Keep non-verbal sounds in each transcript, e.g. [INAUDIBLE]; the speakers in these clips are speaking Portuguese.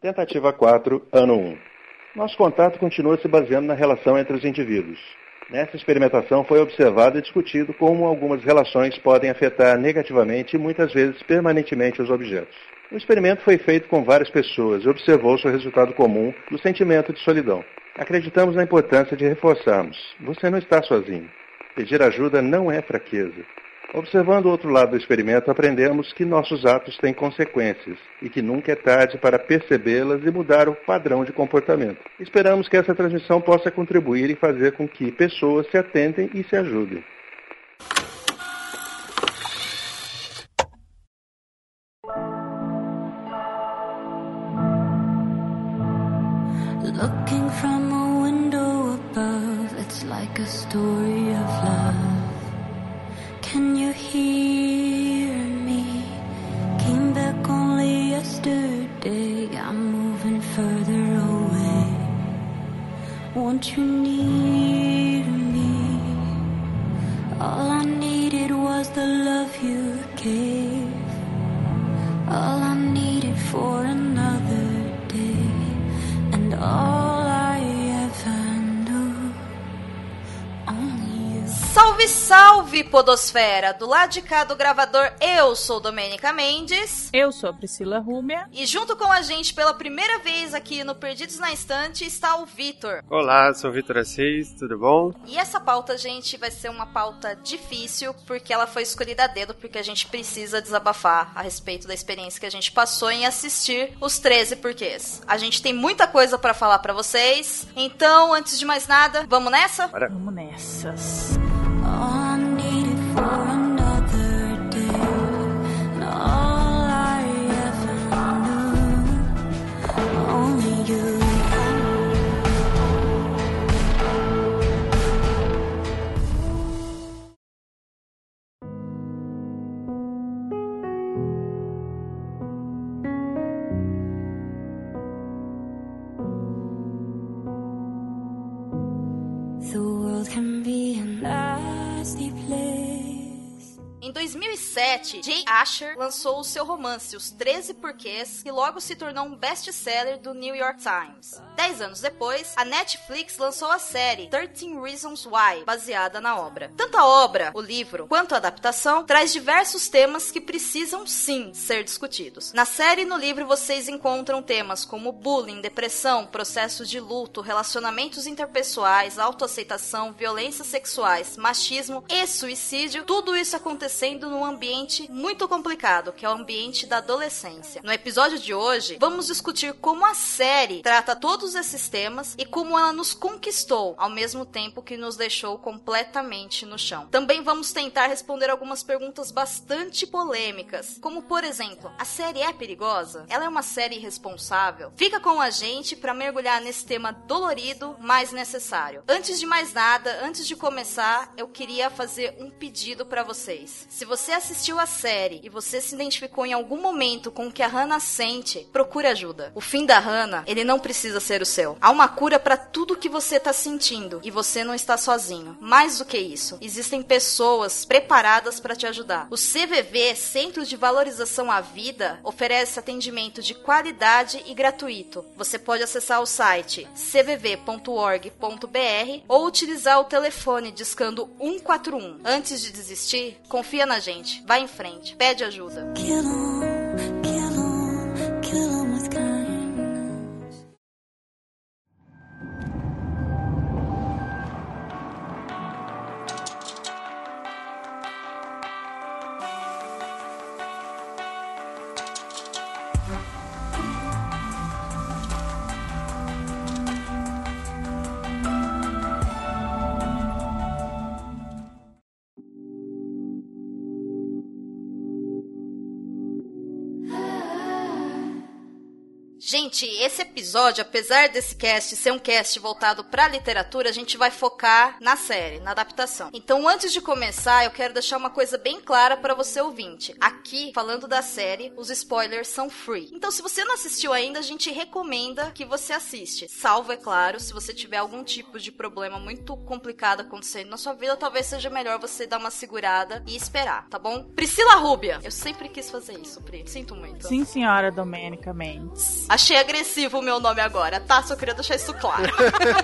Tentativa 4, ano 1. Nosso contato continua se baseando na relação entre os indivíduos. Nessa experimentação foi observado e discutido como algumas relações podem afetar negativamente e muitas vezes permanentemente os objetos. O experimento foi feito com várias pessoas e observou-se o resultado comum do sentimento de solidão. Acreditamos na importância de reforçarmos: você não está sozinho. Pedir ajuda não é fraqueza. Observando o outro lado do experimento, aprendemos que nossos atos têm consequências e que nunca é tarde para percebê-las e mudar o padrão de comportamento. Esperamos que essa transmissão possa contribuir e fazer com que pessoas se atentem e se ajudem. Podosfera! Do lado de cá do gravador, eu sou Domênica Mendes. Eu sou a Priscila Rúmia. E junto com a gente pela primeira vez aqui no Perdidos na Estante está o Vitor. Olá, sou o Vitor Assis, tudo bom? E essa pauta, gente, vai ser uma pauta difícil, porque ela foi escolhida a dedo, porque a gente precisa desabafar a respeito da experiência que a gente passou em assistir os 13 porquês. A gente tem muita coisa pra falar pra vocês, então, antes de mais nada, vamos nessa? Bora. Vamos nessas. You. 2007, Jay Asher lançou o seu romance Os 13 Porquês, que logo se tornou um best-seller do New York Times. Dez anos depois, a Netflix lançou a série 13 Reasons Why, baseada na obra. Tanto a obra, o livro, quanto a adaptação traz diversos temas que precisam sim ser discutidos. Na série e no livro vocês encontram temas como bullying, depressão, processos de luto, relacionamentos interpessoais, autoaceitação, violências sexuais, machismo e suicídio, tudo isso acontecendo num ambiente muito complicado, que é o ambiente da adolescência. No episódio de hoje, vamos discutir como a série trata todos esses temas e como ela nos conquistou, ao mesmo tempo que nos deixou completamente no chão. Também vamos tentar responder algumas perguntas bastante polêmicas, como por exemplo, a série é perigosa? Ela é uma série irresponsável? Fica com a gente para mergulhar nesse tema dolorido, mas necessário. Antes de mais nada, antes de começar, eu queria fazer um pedido para vocês. Se você assistiu a série e você se identificou em algum momento com o que a Hannah sente, procure ajuda. O fim da Hannah, ele não precisa ser o seu. Há uma cura para tudo que você tá sentindo e você não está sozinho. Mais do que isso, existem pessoas preparadas para te ajudar. O CVV, Centro de Valorização à Vida, oferece atendimento de qualidade e gratuito. Você pode acessar o site cvv.org.br ou utilizar o telefone discando 141. Antes de desistir, confia na gente. Vai em frente. Pede ajuda. Gente, esse episódio, apesar desse cast ser um cast voltado pra literatura, a gente vai focar na série, na adaptação. Então, antes de começar, eu quero deixar uma coisa bem clara pra você ouvinte. Aqui, falando da série, os spoilers são free. Então, se você não assistiu ainda, a gente recomenda que você assiste. Salvo, é claro, se você tiver algum tipo de problema muito complicado acontecendo na sua vida, talvez seja melhor você dar uma segurada e esperar, tá bom? Priscila Rúbia. Eu sempre quis fazer isso, Pri. Sinto muito. Sim, senhora Domênica Mendes. Achei agressivo o meu nome agora, tá? Só queria deixar isso claro.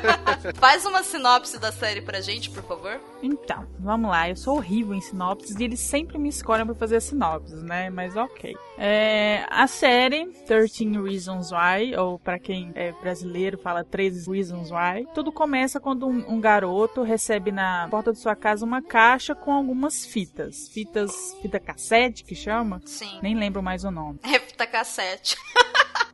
[LAUGHS] Faz uma sinopse da série pra gente, por favor. Então, vamos lá. Eu sou horrível em sinopses e eles sempre me escolhem pra fazer sinopses, né? Mas ok. É, a série 13 Reasons Why, ou pra quem é brasileiro fala 13 Reasons Why, tudo começa quando um, um garoto recebe na porta de sua casa uma caixa com algumas fitas. Fitas, fita cassete que chama? Sim. Nem lembro mais o nome. É fita cassete. [LAUGHS]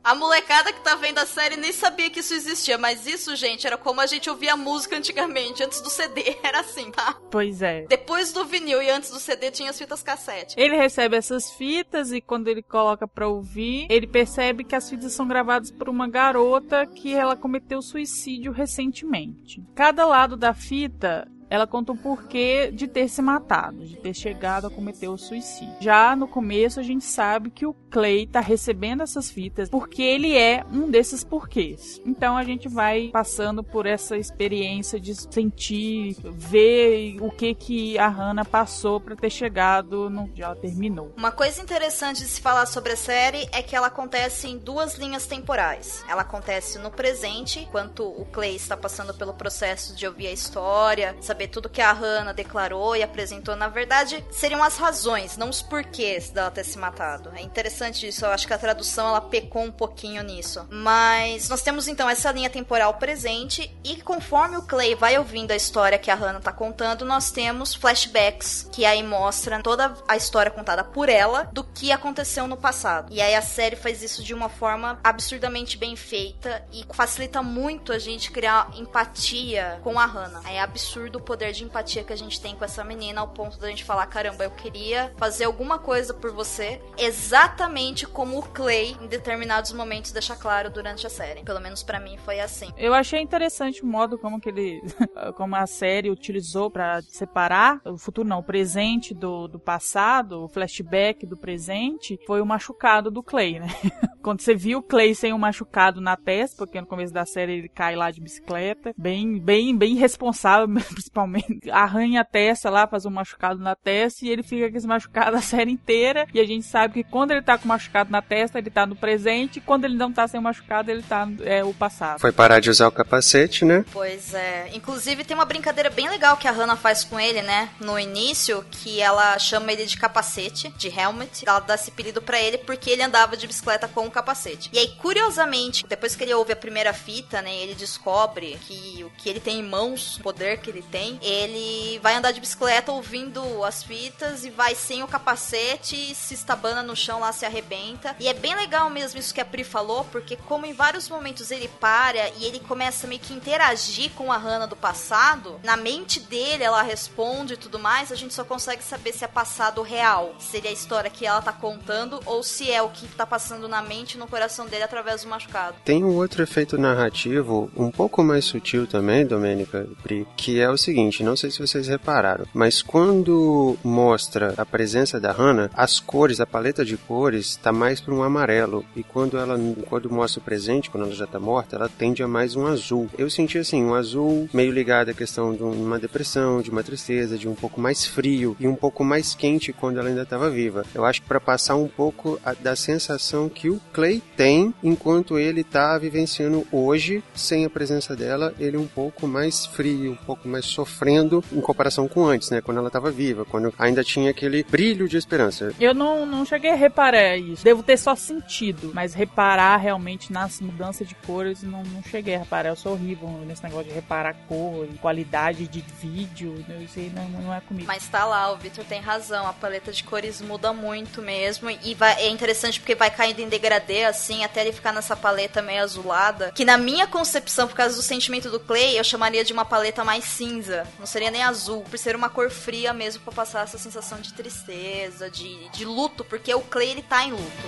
A molecada que tá vendo a série nem sabia que isso existia, mas isso, gente, era como a gente ouvia música antigamente, antes do CD. [LAUGHS] Era assim, tá? Pois é. Depois do vinil e antes do CD tinha as fitas cassete. Ele recebe essas fitas e quando ele coloca pra ouvir, ele percebe que as fitas são gravadas por uma garota que ela cometeu suicídio recentemente. Cada lado da fita ela conta o porquê de ter se matado, de ter chegado a cometer o suicídio. Já no começo a gente sabe que o Clay tá recebendo essas fitas porque ele é um desses porquês. Então a gente vai passando por essa experiência de sentir, ver o que que a Hannah passou para ter chegado no onde ela terminou. Uma coisa interessante de se falar sobre a série é que ela acontece em duas linhas temporais. Ela acontece no presente, enquanto o Clay está passando pelo processo de ouvir a história, saber tudo que a Hannah declarou e apresentou. Na verdade, seriam as razões, não os porquês dela ter se matado. É interessante isso, eu acho que a tradução ela pecou um pouquinho nisso. Mas nós temos então essa linha temporal presente e conforme o Clay vai ouvindo a história que a Hannah tá contando, nós temos flashbacks que aí mostram toda a história contada por ela do que aconteceu no passado. E aí a série faz isso de uma forma absurdamente bem feita e facilita muito a gente criar empatia com a Hannah. É absurdo o poder de empatia que a gente tem com essa menina ao ponto da gente falar, caramba, eu queria fazer alguma coisa por você, exatamente como o Clay em determinados momentos deixa claro durante a série. Pelo menos pra mim foi assim. Eu achei interessante o modo como que ele, [LAUGHS] como a série utilizou pra separar o futuro não, o presente do, do passado, o flashback do presente, foi o machucado do Clay, né? [LAUGHS] Quando você viu o Clay sem um machucado na testa, porque no começo da série ele cai lá de bicicleta, bem, bem, bem responsável, [LAUGHS] principalmente, arranha a testa lá, faz um machucado na testa e ele fica com esse machucado a série inteira. E a gente sabe que quando ele tá com machucado na testa, ele tá no presente, e quando ele não tá sem machucado, ele tá é, o passado. Foi parar de usar o capacete, né? Pois é. Inclusive tem uma brincadeira bem legal que a Hannah faz com ele, né? No início, que ela chama ele de capacete, de helmet. Ela dá esse apelido pra ele porque ele andava de bicicleta com o capacete. E aí, curiosamente, depois que ele ouve a primeira fita, né? Ele descobre que o que ele tem em mãos, o poder que ele tem, ele vai andar de bicicleta ouvindo as fitas e vai sem o capacete, se estabana no chão lá, se arrebenta. E é bem legal mesmo isso que a Pri falou, porque como em vários momentos ele para e ele começa meio que interagir com a Hannah do passado, na mente dele ela responde e tudo mais, a gente só consegue saber se é passado real, seria a história que ela tá contando ou se é o que tá passando na mente e no coração dele através do machucado. Tem um outro efeito narrativo um pouco mais sutil também, Domênica, Pri, que é o seguinte, não sei se vocês repararam, mas quando mostra a presença da Hannah, as cores, a paleta de cores tá mais para um amarelo e quando ela quando mostra o presente, quando ela já tá morta, ela tende a mais um azul. Eu senti assim, um azul meio ligado à questão de uma depressão, de uma tristeza, de um pouco mais frio e um pouco mais quente quando ela ainda estava viva. Eu acho que para passar um pouco a, da sensação que o Clay tem enquanto ele tá vivenciando hoje, sem a presença dela, ele um pouco mais frio, um pouco mais sofrendo em comparação com antes, né? Quando ela estava viva, quando ainda tinha aquele brilho de esperança. Eu não, não cheguei a reparar isso. Devo ter só sentido, mas reparar realmente nas mudanças de cores, não, não cheguei a reparar. Eu sou horrível nesse negócio de reparar cor e qualidade de vídeo. Isso aí não, não é comigo. Mas tá lá, o Victor tem razão, a paleta de cores muda muito mesmo e vai, é interessante porque vai caindo em degradê assim, até ele ficar nessa paleta meio azulada, que na minha concepção, por causa do sentimento do Clay, eu chamaria de uma paleta mais cinza. Não seria nem azul, por ser uma cor fria mesmo pra passar essa sensação de tristeza, de, de luto, porque o Clay ele tá em luto.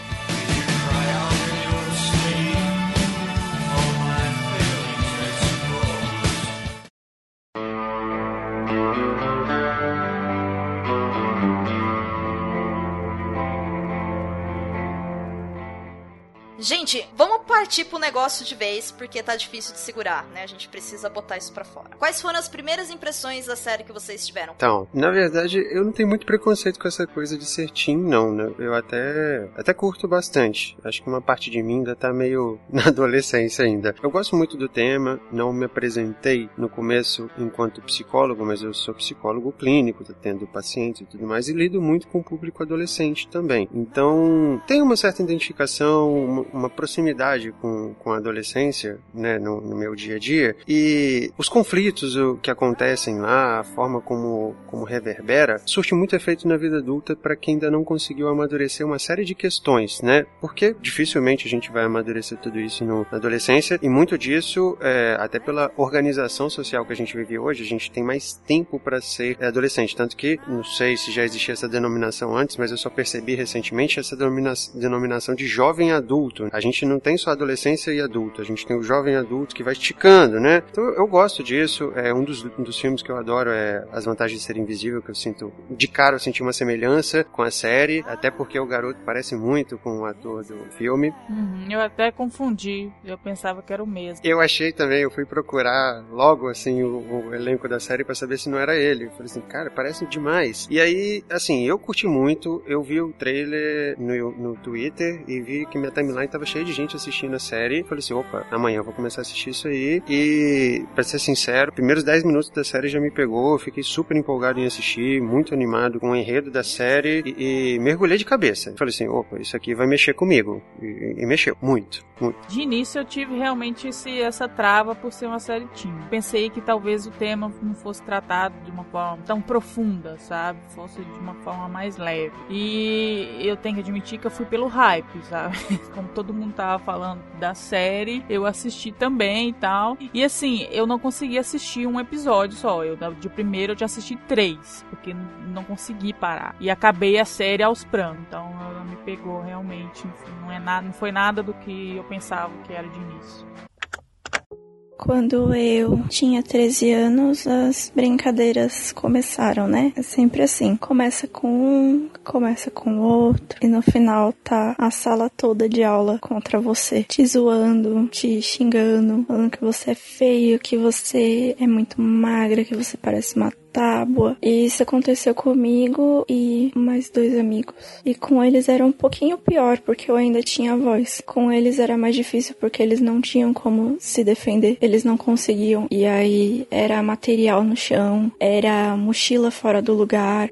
Gente, vamos partir pro negócio de vez, porque tá difícil de segurar, né? A gente precisa botar isso pra fora. Quais foram as primeiras impressões da série que vocês tiveram? Então, na verdade, eu não tenho muito preconceito com essa coisa de ser teen, não, né? Eu até, até curto bastante. Acho que uma parte de mim ainda tá meio [LAUGHS] na adolescência ainda. Eu gosto muito do tema, não me apresentei no começo enquanto psicólogo, mas eu sou psicólogo clínico, tô tendo pacientes e tudo mais, e lido muito com o público adolescente também. Então, tem uma certa identificação, uma, proximidade com, com a adolescência, né, no, no meu dia a dia, e os conflitos o, que acontecem lá, a forma como, como reverbera, surte muito efeito na vida adulta para quem ainda não conseguiu amadurecer uma série de questões, né? Porque dificilmente a gente vai amadurecer tudo isso no, na adolescência, e muito disso, é, até pela organização social que a gente vive hoje, a gente tem mais tempo para ser adolescente. Tanto que, não sei se já existia essa denominação antes, mas eu só percebi recentemente essa denomina denominação de jovem adulto. A gente não tem só adolescência e adulto, a gente tem o jovem adulto que vai esticando, né? Então eu gosto disso. É um dos, um dos filmes que eu adoro é As Vantagens de Ser Invisível, que eu sinto de cara eu senti uma semelhança com a série, até porque o garoto parece muito com o ator do filme. Uhum, eu até confundi, eu pensava que era o mesmo. Eu achei também, eu fui procurar logo assim o, o elenco da série para saber se não era ele. Eu falei assim, cara, parece demais. E aí, assim, eu curti muito, eu vi o trailer no, no Twitter e vi que minha timeline tava cheia de gente assistindo a série. Falei assim, opa, amanhã eu vou começar a assistir isso aí. E, pra ser sincero, primeiros 10 minutos da série já me pegou, eu fiquei super empolgado em assistir, muito animado com o enredo da série e, e mergulhei de cabeça. Falei assim, opa, isso aqui vai mexer comigo. E, e mexeu, muito, muito. De início eu tive realmente esse, essa trava por ser uma série teen. Pensei que talvez o tema não fosse tratado de uma forma tão profunda, sabe? Fosse de uma forma mais leve. E eu tenho que admitir que eu fui pelo hype, sabe? [LAUGHS] Como todo mundo tava falando da série, eu assisti também e tal. E assim, eu não consegui assistir um episódio só. Eu de primeiro eu já assisti três, porque não consegui parar. E acabei a série aos prantos. Então ela me pegou realmente. Não, é nada, não foi nada do que eu pensava que era de início. Quando eu tinha 13 anos, as brincadeiras começaram, né? É sempre assim. Começa com um, começa com outro, e no final tá a sala toda de aula contra você, te zoando, te xingando, falando que você é feio, que você é muito magra, que você parece uma tábua. E isso aconteceu comigo e mais dois amigos. E com eles era um pouquinho pior, porque eu ainda tinha voz. Com eles era mais difícil porque eles não tinham como se defender. Eles não conseguiam. E aí era material no chão, era mochila fora do lugar.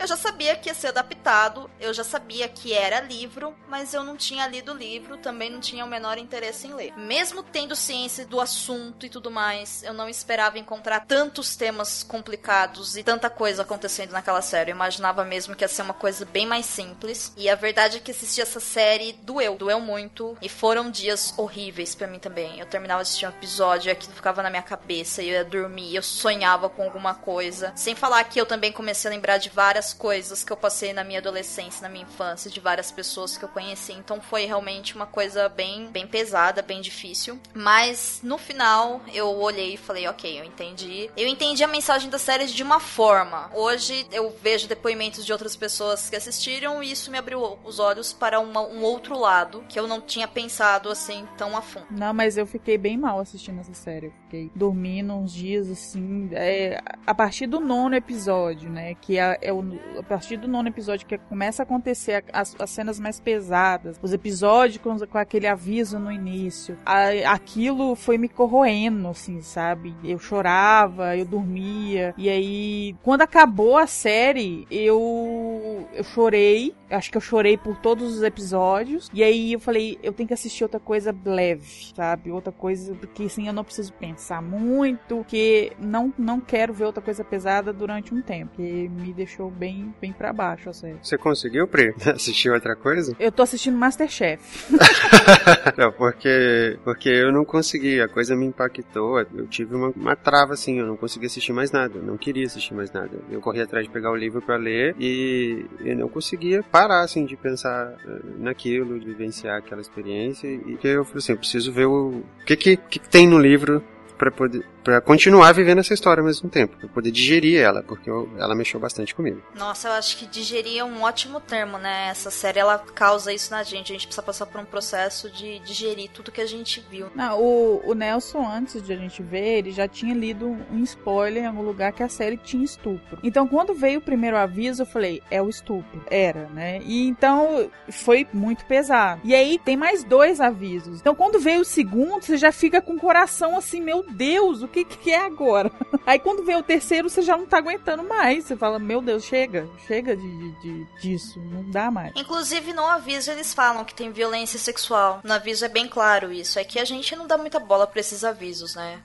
Eu já sabia que ia ser adaptado, eu já sabia que era livro, mas eu não tinha lido o livro, também não tinha o menor interesse em ler. Mesmo tendo ciência do assunto e tudo mais, eu não esperava encontrar tantos temas complicados e tanta coisa acontecendo naquela série. Eu imaginava mesmo que ia ser uma coisa bem mais simples. E a verdade é que assistir essa série doeu, doeu muito. E foram dias horríveis para mim também. Eu terminava de assistir um episódio e aquilo ficava na minha cabeça, eu ia dormir, eu sonhava com alguma coisa. Sem falar que eu também comecei a lembrar de várias coisas que eu passei na minha adolescência, na minha infância, de várias pessoas que eu conheci. Então foi realmente uma coisa bem, bem pesada, bem difícil. Mas no final eu olhei e falei, ok, eu entendi. Eu entendi a mensagem da série de uma forma. Hoje eu vejo depoimentos de outras pessoas que assistiram e isso me abriu os olhos para uma, um outro lado que eu não tinha pensado assim tão a fundo. Não, mas eu fiquei bem mal assistindo essa série. Eu fiquei dormindo uns dias assim. É, a partir do nono episódio, né? Que é, é o, a partir do nono episódio que começa a acontecer as, as cenas mais pesadas, os episódios com, com aquele aviso no início, a, aquilo foi me corroendo, assim, sabe? Eu chorava, eu dormia, e aí, quando acabou a série, eu, eu chorei, acho que eu chorei por todos os episódios, e aí eu falei, eu tenho que assistir outra coisa leve, sabe? Outra coisa, porque assim, eu não preciso pensar muito, que não, não quero ver outra coisa pesada durante um tempo, que me deixou bem bem, bem pra baixo a série. Você conseguiu, Pri, [LAUGHS] assistir outra coisa? Eu tô assistindo Masterchef. [LAUGHS] não, porque, porque eu não consegui, a coisa me impactou, eu tive uma, uma trava assim, eu não consegui assistir mais nada, eu não queria assistir mais nada. Eu corri atrás de pegar o livro para ler e eu não conseguia parar assim de pensar eh, naquilo, de vivenciar aquela experiência e que eu falei assim, eu preciso ver o, o que, que que tem no livro para poder para continuar vivendo essa história ao mesmo tempo, para poder digerir ela, porque eu, ela mexeu bastante comigo. Nossa, eu acho que digerir é um ótimo termo, né? Essa série ela causa isso na gente. A gente precisa passar por um processo de digerir tudo que a gente viu. Não, o, o Nelson, antes de a gente ver, ele já tinha lido um spoiler em algum lugar que a série tinha estupro. Então, quando veio o primeiro aviso, eu falei, é o estupro. Era, né? E então foi muito pesado. E aí tem mais dois avisos. Então, quando veio o segundo, você já fica com o coração assim, meu Deus, o que, que é agora? [LAUGHS] Aí quando veio o terceiro, você já não tá aguentando mais. Você fala, meu Deus, chega, chega de, de, disso, não dá mais. Inclusive, no aviso eles falam que tem violência sexual. No aviso é bem claro isso. É que a gente não dá muita bola pra esses avisos, né?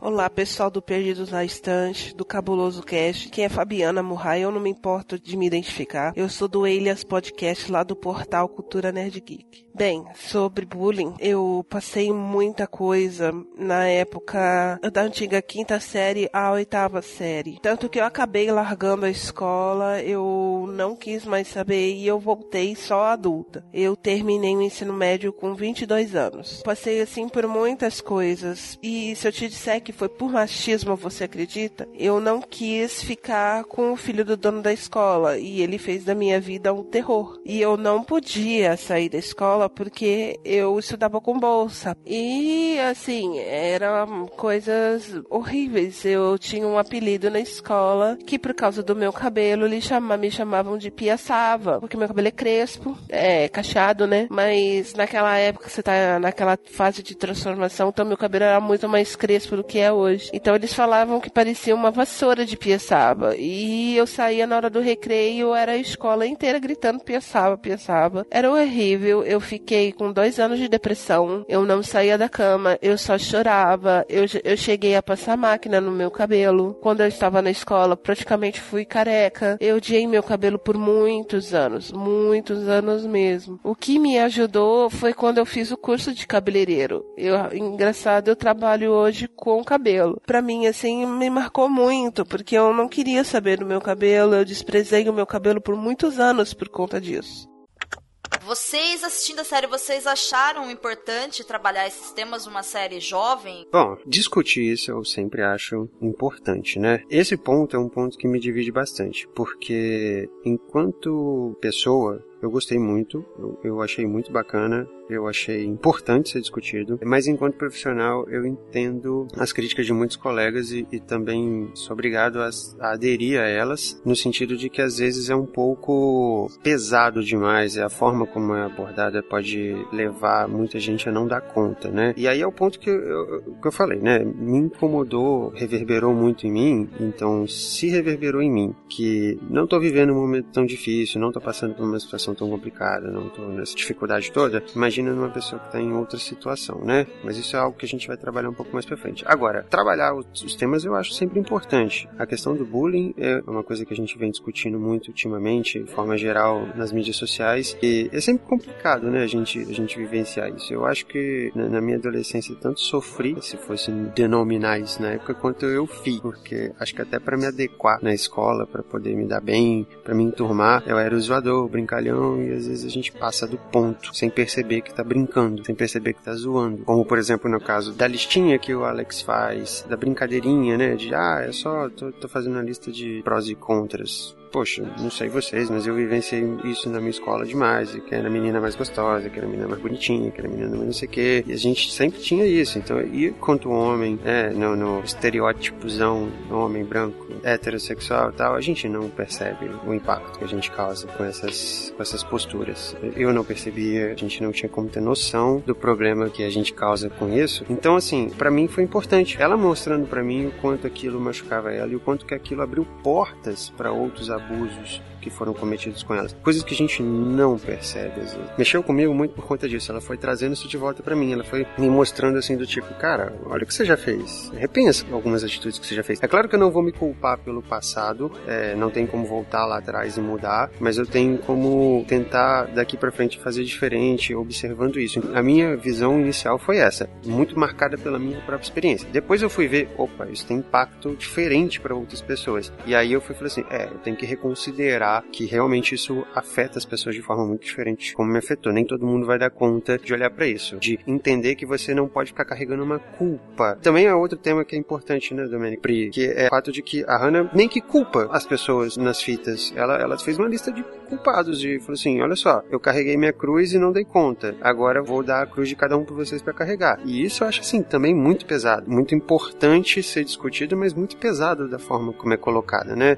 Olá, pessoal do Perdidos na Estante, do Cabuloso Cast. Quem é Fabiana Murray, eu não me importo de me identificar. Eu sou do Elias Podcast lá do portal Cultura Nerd Geek. Bem, sobre bullying, eu passei muita coisa na época da antiga quinta série à oitava série. Tanto que eu acabei largando a escola, eu não quis mais saber e eu voltei só adulta. Eu terminei o ensino médio com 22 anos. Passei assim por muitas coisas e se eu te disser que foi por machismo, você acredita? Eu não quis ficar com o filho do dono da escola e ele fez da minha vida um terror. E eu não podia sair da escola porque eu estudava com bolsa. E assim, eram coisas horríveis. Eu tinha um apelido na escola que por causa do meu cabelo me chamavam de piaçava, porque meu cabelo é crespo, é cacheado, né? Mas naquela época você tá naquela fase de transformação, então meu cabelo era muito mais crespo do que é hoje. Então eles falavam que parecia uma vassoura de piaçaba. E eu saía na hora do recreio, era a escola inteira gritando piaçaba, piaçaba. Era horrível. Eu fiquei com dois anos de depressão. Eu não saía da cama, eu só chorava. Eu, eu cheguei a passar máquina no meu cabelo. Quando eu estava na escola, praticamente fui careca. Eu odiei meu cabelo por muitos anos, muitos anos mesmo. O que me ajudou foi quando eu fiz o curso de cabeleireiro. Eu, engraçado, eu trabalho hoje com cabelo. Para mim, assim, me marcou muito, porque eu não queria saber do meu cabelo, eu desprezei o meu cabelo por muitos anos por conta disso. Vocês assistindo a série, vocês acharam importante trabalhar esses temas numa série jovem? Bom, discutir isso eu sempre acho importante, né? Esse ponto é um ponto que me divide bastante, porque enquanto pessoa, eu gostei muito, eu, achei muito bacana eu achei importante ser discutido, mas enquanto profissional eu entendo as críticas de muitos colegas e, e também sou obrigado a, a, aderir a elas, no sentido de que às vezes é um pouco pesado demais, a forma como é abordada pode levar muita gente a não dar conta, né? E aí é o ponto que eu, que eu falei, né? Me incomodou, reverberou muito em mim, então se reverberou em mim, que não tô vivendo um momento tão difícil, não tô passando por uma situação tão complicada, não tô nessa dificuldade toda, imagina numa pessoa que está em outra situação, né? Mas isso é algo que a gente vai trabalhar um pouco mais pra frente. Agora, trabalhar os temas eu acho sempre importante. A questão do bullying é uma coisa que a gente vem discutindo muito ultimamente, de forma geral, nas mídias sociais, e é sempre complicado, né, a gente, a gente vivenciar isso. Eu acho que na, na minha adolescência tanto sofri, se fosse denominar isso na época, quanto eu fiz, porque acho que até para me adequar na escola, para poder me dar bem, para me enturmar, eu era o zoador, o brincalhão, e às vezes a gente passa do ponto, sem perceber que tá brincando, sem perceber que tá zoando. Como, por exemplo, no caso da listinha que o Alex faz, da brincadeirinha, né? De, ah, é só, tô, tô fazendo uma lista de prós e contras poxa, não sei vocês, mas eu vivenciei isso na minha escola demais, que era a menina mais gostosa, que era a menina mais bonitinha, que era a menina mais não sei o quê, e a gente sempre tinha isso, então, e quanto homem, é, no, no estereótipozão, homem branco, heterossexual e tal, a gente não percebe o impacto que a gente causa com essas, com essas posturas. Eu não percebia, a gente não tinha como ter noção do problema que a gente causa com isso, então, assim, para mim foi importante, ela mostrando para mim o quanto aquilo machucava ela e o quanto que aquilo abriu portas para outros abusos abusos que foram cometidos com elas. Coisas que a gente não percebe às vezes. Mexeu comigo muito por conta disso. Ela foi trazendo isso de volta para mim. Ela foi me mostrando assim do tipo, cara, olha o que você já fez. Repensa algumas atitudes que você já fez. É claro que eu não vou me culpar pelo passado. É, não tem como voltar lá atrás e mudar. Mas eu tenho como tentar daqui para frente fazer diferente, observando isso. A minha visão inicial foi essa, muito marcada pela minha própria experiência. Depois eu fui ver, opa, isso tem impacto diferente para outras pessoas. E aí eu fui falei assim, é, eu tenho que reconsiderar que realmente isso afeta as pessoas de forma muito diferente, como me afetou. Nem todo mundo vai dar conta de olhar para isso, de entender que você não pode ficar carregando uma culpa. Também é outro tema que é importante, né, Domenic Pri, que é o fato de que a Hannah nem que culpa as pessoas nas fitas. Ela, ela fez uma lista de culpados e falou assim: olha só, eu carreguei minha cruz e não dei conta. Agora vou dar a cruz de cada um para vocês para carregar. E isso eu acho assim também muito pesado, muito importante ser discutido, mas muito pesado da forma como é colocada, né?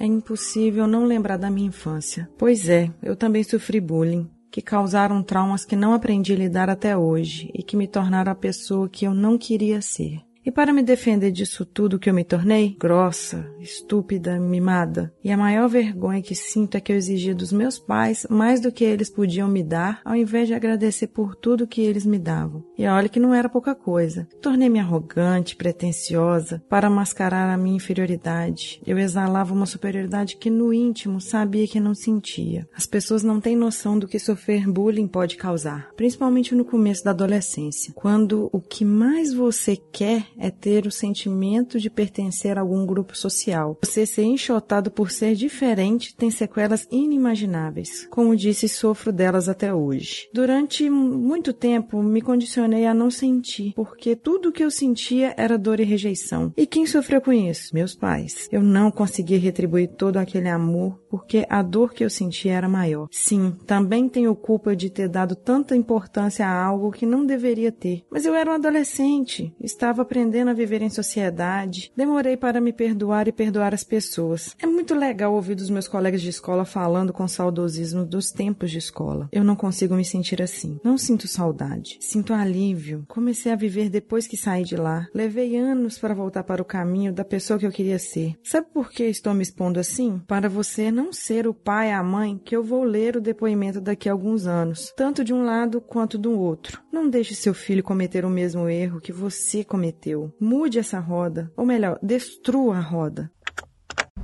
É impossível não lembrar da minha infância. Pois é, eu também sofri bullying, que causaram traumas que não aprendi a lidar até hoje e que me tornaram a pessoa que eu não queria ser. E para me defender disso tudo que eu me tornei, grossa, estúpida, mimada. E a maior vergonha que sinto é que eu exigia dos meus pais mais do que eles podiam me dar, ao invés de agradecer por tudo que eles me davam. E olha que não era pouca coisa. Tornei-me arrogante, pretensiosa, para mascarar a minha inferioridade. Eu exalava uma superioridade que no íntimo sabia que não sentia. As pessoas não têm noção do que sofrer bullying pode causar, principalmente no começo da adolescência, quando o que mais você quer é ter o sentimento de pertencer a algum grupo social. Você ser enxotado por ser diferente tem sequelas inimagináveis. Como disse, sofro delas até hoje. Durante muito tempo me condicionei a não sentir, porque tudo o que eu sentia era dor e rejeição. E quem sofreu com isso? Meus pais. Eu não consegui retribuir todo aquele amor porque a dor que eu sentia era maior. Sim, também tenho culpa de ter dado tanta importância a algo que não deveria ter. Mas eu era um adolescente, estava aprendendo aprendendo a viver em sociedade. Demorei para me perdoar e perdoar as pessoas. É muito legal ouvir dos meus colegas de escola falando com saudosismo dos tempos de escola. Eu não consigo me sentir assim. Não sinto saudade. Sinto alívio. Comecei a viver depois que saí de lá. Levei anos para voltar para o caminho da pessoa que eu queria ser. Sabe por que estou me expondo assim? Para você não ser o pai, a mãe, que eu vou ler o depoimento daqui a alguns anos, tanto de um lado quanto do outro. Não deixe seu filho cometer o mesmo erro que você cometeu Mude essa roda, ou melhor, destrua a roda.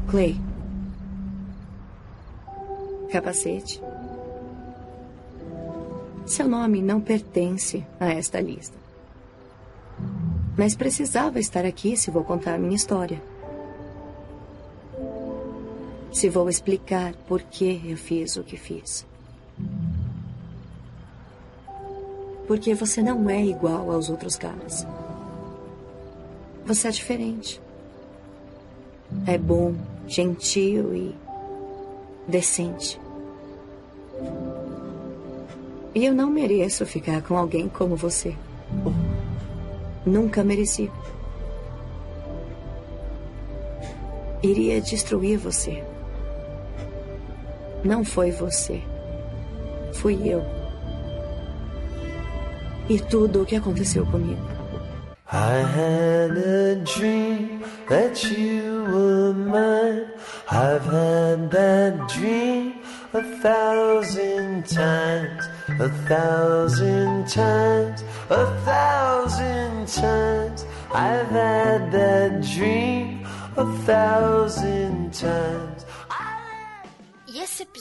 Clay. Capacete. Seu nome não pertence a esta lista. Mas precisava estar aqui se vou contar minha história. Se vou explicar por que eu fiz o que fiz. Porque você não é igual aos outros caras. Você é diferente. É bom, gentil e decente. E eu não mereço ficar com alguém como você. Nunca mereci. Iria destruir você. Não foi você. Fui eu. E tudo o que aconteceu comigo. I had a dream that you were mine. I've had that dream a thousand times, a thousand times, a thousand times. I've had that dream a thousand times.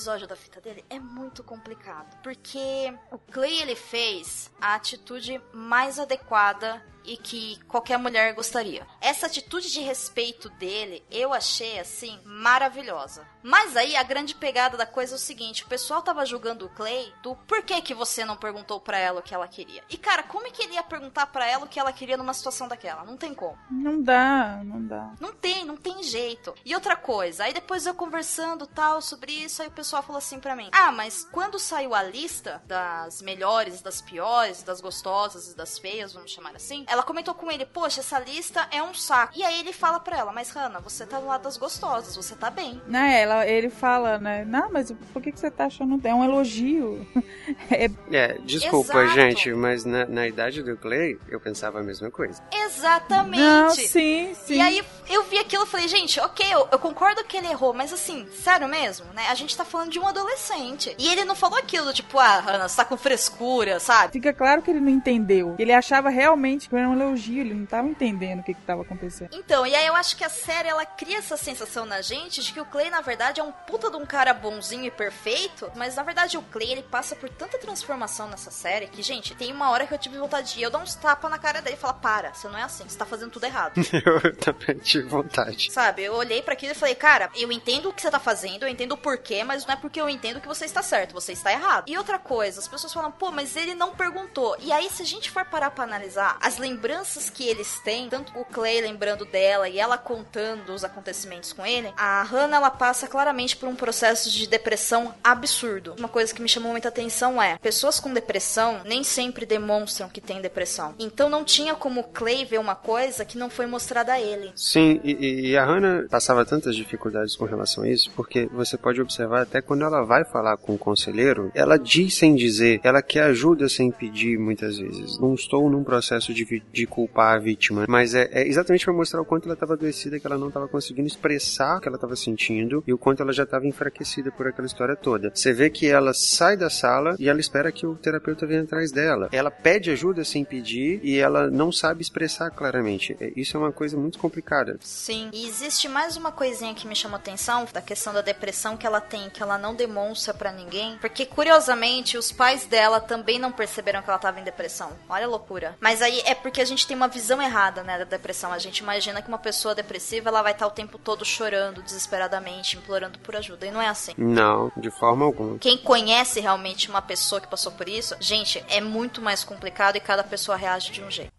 Episódio da fita dele é muito complicado, porque o Clay ele fez a atitude mais adequada e que qualquer mulher gostaria. Essa atitude de respeito dele, eu achei assim maravilhosa. Mas aí a grande pegada da coisa é o seguinte, o pessoal tava julgando o Clay do por que que você não perguntou para ela o que ela queria. E cara, como é que ele ia perguntar para ela o que ela queria numa situação daquela? Não tem como. Não dá, não dá. Não tem, não tem jeito. E outra coisa, aí depois eu conversando tal sobre isso, aí o pessoal falou assim para mim: "Ah, mas quando saiu a lista das melhores, das piores, das gostosas e das feias, vamos chamar assim, ela comentou com ele, poxa, essa lista é um saco. E aí ele fala pra ela, mas Hannah, você tá do lado das gostosas, você tá bem. Né, ela, ele fala, né, não, mas por que, que você tá achando, é um elogio. [LAUGHS] é... é, desculpa, Exato. gente, mas na, na idade do Clay, eu pensava a mesma coisa. Exatamente. Não, sim, sim. E aí eu vi aquilo e falei, gente, ok, eu, eu concordo que ele errou, mas assim, sério mesmo, né, a gente tá falando de um adolescente. E ele não falou aquilo, tipo, ah, Hannah, você tá com frescura, sabe? Fica claro que ele não entendeu. Ele achava realmente que era um elogio, ele não tava entendendo o que que tava acontecendo. Então, e aí eu acho que a série ela cria essa sensação na gente de que o Clay na verdade é um puta de um cara bonzinho e perfeito, mas na verdade o Clay ele passa por tanta transformação nessa série que, gente, tem uma hora que eu tive vontade de ir, eu dar uns tapas na cara dele e falar: "Para, você não é assim, você tá fazendo tudo errado". [LAUGHS] eu também tive vontade. Sabe, eu olhei para aquilo e falei: "Cara, eu entendo o que você tá fazendo, eu entendo o porquê, mas não é porque eu entendo que você está certo, você está errado". E outra coisa, as pessoas falam: "Pô, mas ele não perguntou". E aí se a gente for parar para analisar as lembranças que eles têm, tanto o Clay lembrando dela e ela contando os acontecimentos com ele, a Hannah ela passa claramente por um processo de depressão absurdo. Uma coisa que me chamou muita atenção é: pessoas com depressão nem sempre demonstram que têm depressão. Então não tinha como o Clay ver uma coisa que não foi mostrada a ele. Sim, e, e a Hannah passava tantas dificuldades com relação a isso, porque você pode observar até quando ela vai falar com o conselheiro, ela diz sem dizer, ela quer ajuda sem pedir muitas vezes. Não estou num processo de, de culpar a vítima, mas é, é exatamente para mostrar o quanto ela estava adoecida, que ela não estava conseguindo expressar o que ela estava sentindo e o quanto ela já estava enfraquecida por aquela história toda. Você vê que ela sai da sala e ela espera que o terapeuta venha atrás dela. Ela pede ajuda sem pedir e ela não sabe expressar claramente. É, isso é uma coisa muito complicada. Sim. E existe mais uma coisinha que me chamou atenção da questão da depressão que ela tem, que ela não demonstra para ninguém, porque curiosamente os pais dela também não perceberam que ela tava em depressão. Olha a loucura. Mas aí é porque a gente tem uma visão errada, né, da depressão. A gente imagina que uma pessoa depressiva ela vai estar o tempo todo chorando desesperadamente, implorando por ajuda, e não é assim. Não, de forma alguma. Quem conhece realmente uma pessoa que passou por isso, gente, é muito mais complicado e cada pessoa reage de um jeito.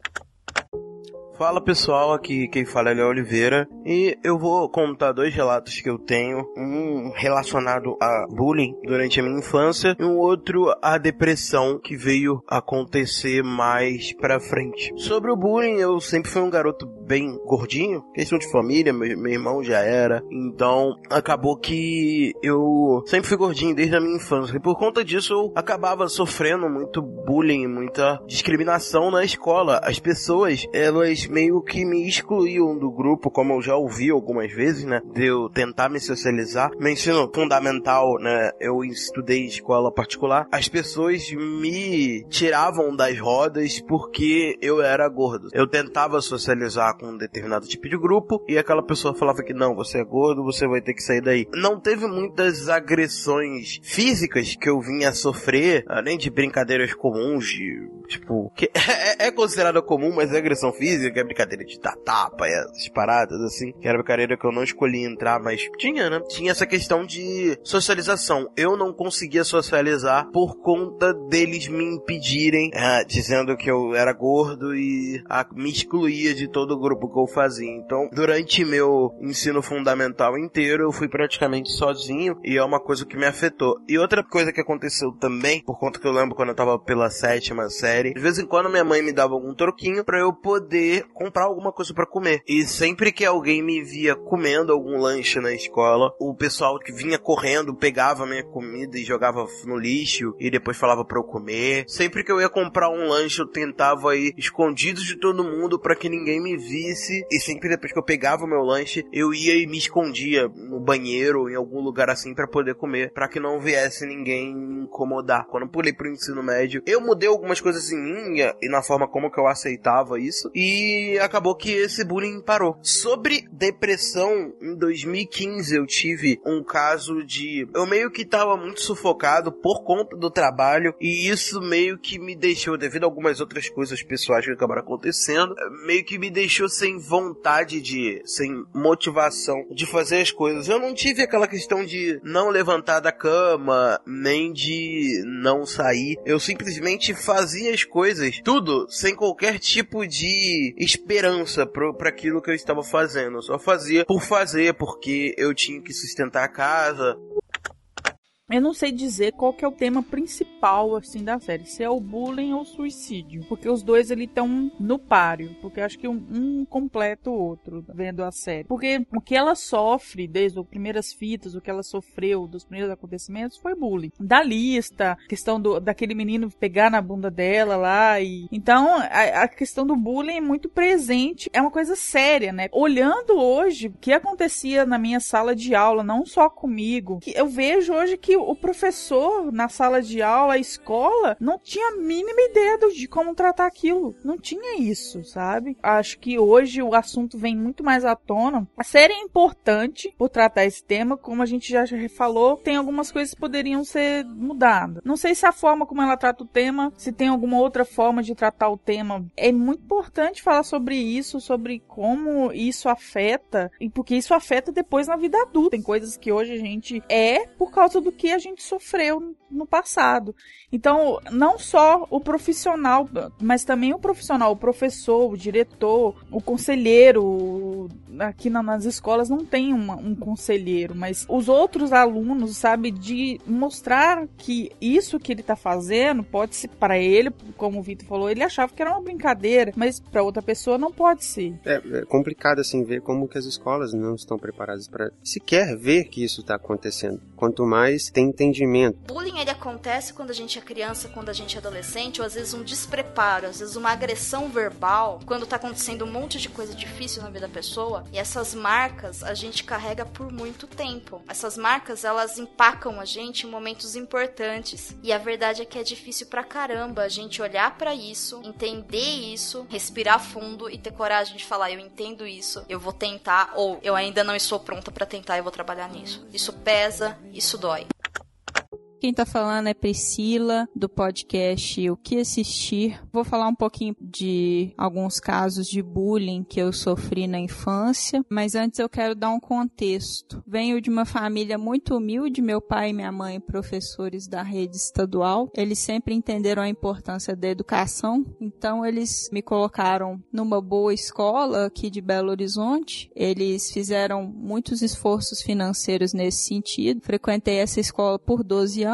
Fala pessoal, aqui quem fala é Léo Oliveira e eu vou contar dois relatos que eu tenho, um relacionado a bullying durante a minha infância e um outro a depressão que veio acontecer mais pra frente. Sobre o bullying, eu sempre fui um garoto bem gordinho, questão de família, meu, meu irmão já era, então acabou que eu sempre fui gordinho desde a minha infância e por conta disso eu acabava sofrendo muito bullying, muita discriminação na escola. As pessoas, elas meio que me excluíam do grupo, como eu já ouvi algumas vezes, né? De eu tentar me socializar. Meu ensino fundamental, né? Eu estudei em escola particular. As pessoas me tiravam das rodas porque eu era gordo. Eu tentava socializar com um determinado tipo de grupo e aquela pessoa falava que não, você é gordo, você vai ter que sair daí. Não teve muitas agressões físicas que eu vinha a sofrer, nem de brincadeiras comuns, de, tipo, que [LAUGHS] é, é comum, mas é agressão física, é brincadeira de dar tapa, essas paradas assim, que era brincadeira que eu não escolhi entrar, mas tinha, né? Tinha essa questão de socialização. Eu não conseguia socializar por conta deles me impedirem, é, dizendo que eu era gordo e a, me excluía de todo o grupo que eu fazia. Então, durante meu ensino fundamental inteiro, eu fui praticamente sozinho e é uma coisa que me afetou. E outra coisa que aconteceu também, por conta que eu lembro quando eu tava pela sétima série, de vez em quando minha mãe me dava algum troquinho para eu poder comprar alguma coisa para comer. E sempre que alguém me via comendo algum lanche na escola, o pessoal que vinha correndo pegava minha comida e jogava no lixo e depois falava para eu comer. Sempre que eu ia comprar um lanche, eu tentava ir escondido de todo mundo para que ninguém me visse. E sempre depois que eu pegava o meu lanche, eu ia e me escondia no banheiro ou em algum lugar assim para poder comer, para que não viesse ninguém me incomodar. Quando eu pulei pro ensino médio, eu mudei algumas coisas em mim e na forma como que eu aceitava isso. E acabou que esse bullying parou. Sobre depressão, em 2015 eu tive um caso de. Eu meio que tava muito sufocado por conta do trabalho e isso meio que me deixou, devido a algumas outras coisas pessoais que acabaram acontecendo, meio que me deixou sem vontade de. sem motivação de fazer as coisas. Eu não tive aquela questão de não levantar da cama, nem de não sair. Eu simplesmente fazia as coisas, tudo, sem qualquer tipo de esperança para aquilo que eu estava fazendo. Eu só fazia por fazer, porque eu tinha que sustentar a casa. Eu não sei dizer qual que é o tema principal, assim, da série. Se é o bullying ou o suicídio. Porque os dois, ele estão no páreo. Porque acho que um, um completa o outro, vendo a série. Porque o que ela sofre, desde as primeiras fitas, o que ela sofreu dos primeiros acontecimentos, foi bullying. Da lista, questão do, daquele menino pegar na bunda dela lá e... Então, a, a questão do bullying é muito presente. É uma coisa séria, né? Olhando hoje o que acontecia na minha sala de aula, não só comigo, que eu vejo hoje que o professor na sala de aula, a escola, não tinha a mínima ideia de como tratar aquilo. Não tinha isso, sabe? Acho que hoje o assunto vem muito mais à tona. A série é importante por tratar esse tema, como a gente já falou, tem algumas coisas que poderiam ser mudadas. Não sei se a forma como ela trata o tema, se tem alguma outra forma de tratar o tema. É muito importante falar sobre isso, sobre como isso afeta, e porque isso afeta depois na vida adulta. Tem coisas que hoje a gente é por causa do que a gente sofreu no passado. Então, não só o profissional, mas também o profissional, o professor, o diretor, o conselheiro. Aqui nas escolas não tem uma, um conselheiro, mas os outros alunos, sabe, de mostrar que isso que ele está fazendo pode ser para ele, como o Vitor falou, ele achava que era uma brincadeira, mas para outra pessoa não pode ser. É, é, complicado assim ver como que as escolas não estão preparadas para sequer ver que isso está acontecendo. Quanto mais tem entendimento. Bullying ele acontece quando a gente é criança, quando a gente é adolescente, ou às vezes um despreparo, às vezes uma agressão verbal, quando tá acontecendo um monte de coisa difícil na vida da pessoa, e essas marcas a gente carrega por muito tempo. Essas marcas, elas empacam a gente em momentos importantes. E a verdade é que é difícil pra caramba a gente olhar para isso, entender isso, respirar fundo e ter coragem de falar, eu entendo isso, eu vou tentar ou eu ainda não estou pronta para tentar, eu vou trabalhar nisso. Isso pesa, isso dói. Quem tá falando é Priscila, do podcast O que Assistir. Vou falar um pouquinho de alguns casos de bullying que eu sofri na infância, mas antes eu quero dar um contexto. Venho de uma família muito humilde, meu pai e minha mãe professores da rede estadual. Eles sempre entenderam a importância da educação, então eles me colocaram numa boa escola aqui de Belo Horizonte. Eles fizeram muitos esforços financeiros nesse sentido. Frequentei essa escola por 12 anos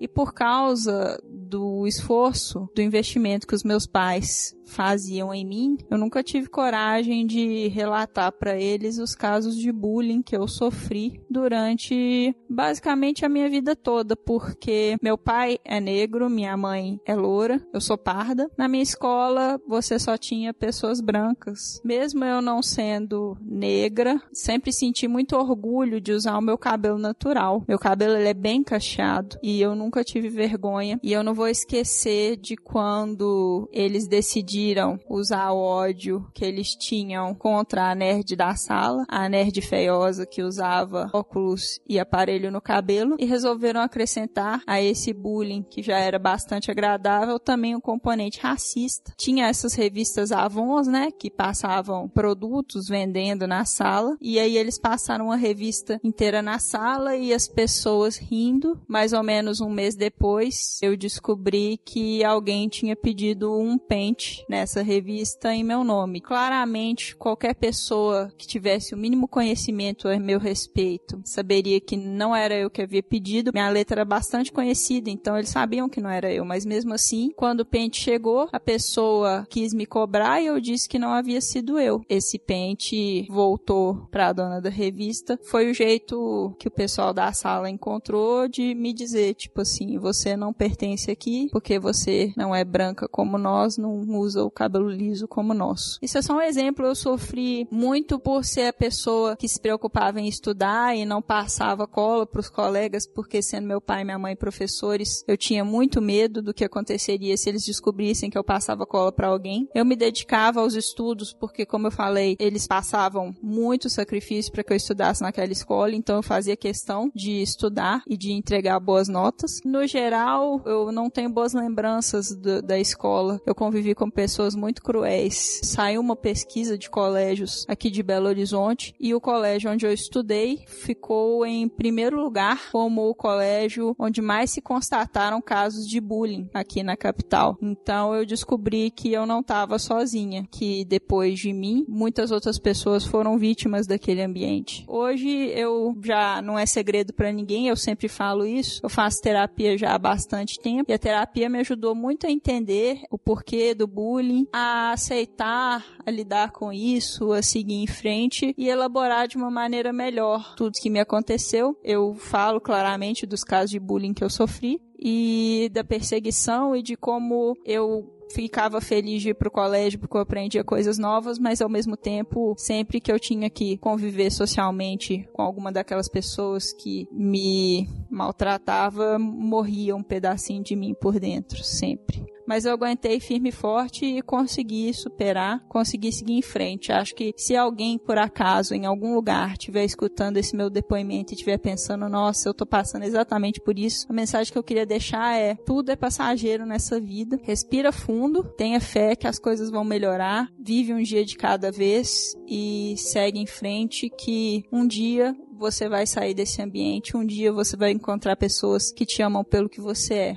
e por causa do esforço, do investimento que os meus pais faziam em mim, eu nunca tive coragem de relatar para eles os casos de bullying que eu sofri durante basicamente a minha vida toda, porque meu pai é negro, minha mãe é loura, eu sou parda. Na minha escola, você só tinha pessoas brancas. Mesmo eu não sendo negra, sempre senti muito orgulho de usar o meu cabelo natural. Meu cabelo ele é bem cacheado e eu nunca tive vergonha. E eu não vou esquecer de quando eles decidiram decidiram usar o ódio que eles tinham contra a nerd da sala, a nerd feiosa que usava óculos e aparelho no cabelo, e resolveram acrescentar a esse bullying que já era bastante agradável também um componente racista. Tinha essas revistas Avons, né, que passavam produtos vendendo na sala, e aí eles passaram uma revista inteira na sala e as pessoas rindo. Mais ou menos um mês depois, eu descobri que alguém tinha pedido um pente nessa revista em meu nome. Claramente, qualquer pessoa que tivesse o mínimo conhecimento a meu respeito saberia que não era eu que havia pedido. Minha letra era bastante conhecida, então eles sabiam que não era eu, mas mesmo assim, quando o pente chegou, a pessoa quis me cobrar e eu disse que não havia sido eu. Esse pente voltou para a dona da revista. Foi o jeito que o pessoal da sala encontrou de me dizer, tipo assim, você não pertence aqui porque você não é branca como nós, não usa usa o cabelo liso como o nosso. Isso é só um exemplo, eu sofri muito por ser a pessoa que se preocupava em estudar e não passava cola para os colegas, porque sendo meu pai e minha mãe professores, eu tinha muito medo do que aconteceria se eles descobrissem que eu passava cola para alguém. Eu me dedicava aos estudos porque, como eu falei, eles passavam muito sacrifício para que eu estudasse naquela escola, então eu fazia questão de estudar e de entregar boas notas. No geral, eu não tenho boas lembranças do, da escola. Eu convivi com pessoas pessoas muito cruéis. Saiu uma pesquisa de colégios aqui de Belo Horizonte e o colégio onde eu estudei ficou em primeiro lugar como o colégio onde mais se constataram casos de bullying aqui na capital. Então eu descobri que eu não estava sozinha, que depois de mim muitas outras pessoas foram vítimas daquele ambiente. Hoje eu já não é segredo para ninguém, eu sempre falo isso. Eu faço terapia já há bastante tempo e a terapia me ajudou muito a entender o porquê do bullying bullying, a aceitar, a lidar com isso, a seguir em frente e elaborar de uma maneira melhor tudo que me aconteceu. Eu falo claramente dos casos de bullying que eu sofri e da perseguição e de como eu ficava feliz de ir pro colégio porque eu aprendia coisas novas, mas ao mesmo tempo, sempre que eu tinha que conviver socialmente com alguma daquelas pessoas que me maltratava, morria um pedacinho de mim por dentro, sempre mas eu aguentei firme e forte e consegui superar, consegui seguir em frente. Acho que se alguém, por acaso, em algum lugar, estiver escutando esse meu depoimento e estiver pensando, nossa, eu tô passando exatamente por isso, a mensagem que eu queria deixar é: tudo é passageiro nessa vida. Respira fundo, tenha fé que as coisas vão melhorar, vive um dia de cada vez e segue em frente que um dia você vai sair desse ambiente, um dia você vai encontrar pessoas que te amam pelo que você é.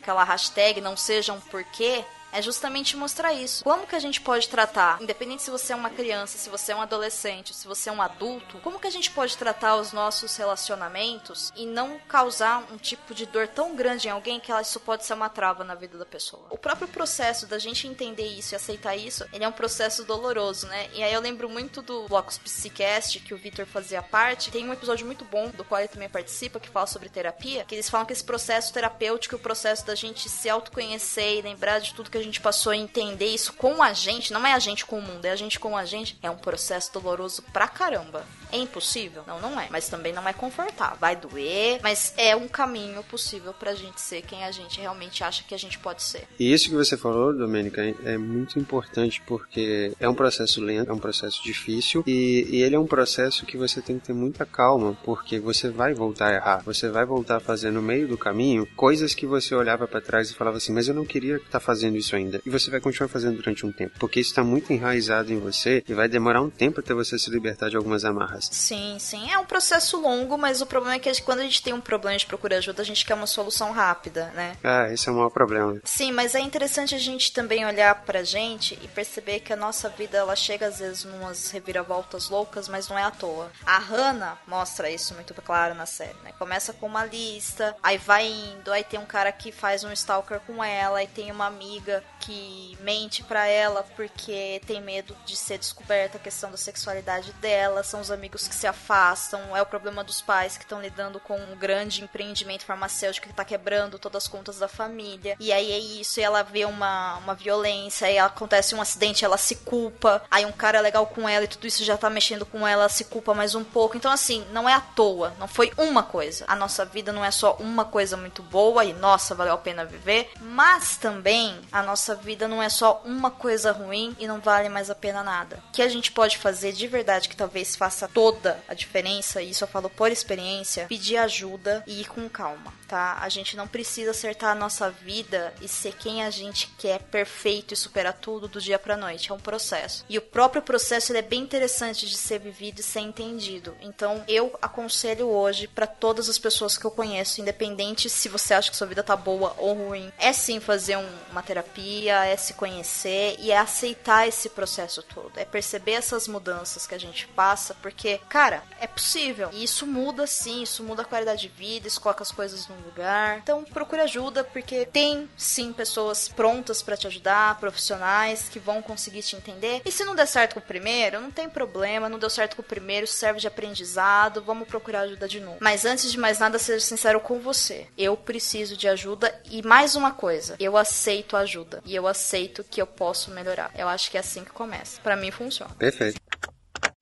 Aquela hashtag não seja um porquê, é justamente mostrar isso. Como que a gente pode tratar, independente se você é uma criança, se você é um adolescente, se você é um adulto, como que a gente pode tratar os nossos relacionamentos e não causar um tipo de dor tão grande em alguém que isso pode ser uma trava na vida da pessoa. O próprio processo da gente entender isso e aceitar isso, ele é um processo doloroso, né? E aí eu lembro muito do Blocos Psicast, que o Victor fazia parte. Tem um episódio muito bom, do qual ele também participa, que fala sobre terapia, que eles falam que esse processo terapêutico, o processo da gente se autoconhecer e lembrar de tudo que a gente passou a entender isso com a gente, não é a gente com o mundo, é a gente com a gente, é um processo doloroso pra caramba. É impossível? Não, não é. Mas também não é confortável. Vai doer, mas é um caminho possível pra gente ser quem a gente realmente acha que a gente pode ser. E isso que você falou, Domênica, é muito importante porque é um processo lento, é um processo difícil e, e ele é um processo que você tem que ter muita calma porque você vai voltar a errar. Você vai voltar a fazer no meio do caminho coisas que você olhava para trás e falava assim, mas eu não queria estar tá fazendo isso ainda. E você vai continuar fazendo durante um tempo porque isso está muito enraizado em você e vai demorar um tempo até você se libertar de algumas amarras. Sim, sim. É um processo longo, mas o problema é que quando a gente tem um problema de procura ajuda, a gente quer uma solução rápida, né? Ah, esse é o maior problema. Sim, mas é interessante a gente também olhar pra gente e perceber que a nossa vida, ela chega às vezes numas reviravoltas loucas, mas não é à toa. A Hannah mostra isso muito claro na série, né? Começa com uma lista, aí vai indo, aí tem um cara que faz um stalker com ela, aí tem uma amiga же que mente para ela porque tem medo de ser descoberta a questão da sexualidade dela, são os amigos que se afastam, é o problema dos pais que estão lidando com um grande empreendimento farmacêutico que está quebrando todas as contas da família. E aí é isso, e ela vê uma, uma violência, aí acontece um acidente, ela se culpa, aí um cara é legal com ela e tudo isso já tá mexendo com ela, ela se culpa mais um pouco. Então, assim, não é à toa, não foi uma coisa. A nossa vida não é só uma coisa muito boa e nossa, valeu a pena viver, mas também a nossa vida não é só uma coisa ruim e não vale mais a pena nada. O que a gente pode fazer de verdade que talvez faça toda a diferença, e isso eu falo por experiência, pedir ajuda e ir com calma, tá? A gente não precisa acertar a nossa vida e ser quem a gente quer perfeito e superar tudo do dia pra noite. É um processo. E o próprio processo ele é bem interessante de ser vivido e ser entendido. Então eu aconselho hoje para todas as pessoas que eu conheço, independente se você acha que sua vida tá boa ou ruim, é sim fazer um, uma terapia, é se conhecer e é aceitar esse processo todo. É perceber essas mudanças que a gente passa, porque cara, é possível. E isso muda sim, isso muda a qualidade de vida, isso coloca as coisas no lugar. Então procure ajuda, porque tem sim pessoas prontas para te ajudar, profissionais que vão conseguir te entender. E se não der certo com o primeiro, não tem problema, não deu certo com o primeiro, serve de aprendizado, vamos procurar ajuda de novo. Mas antes de mais nada, seja sincero com você. Eu preciso de ajuda e mais uma coisa, eu aceito ajuda e eu aceito que eu posso melhorar. Eu acho que é assim que começa. Para mim funciona. Perfeito.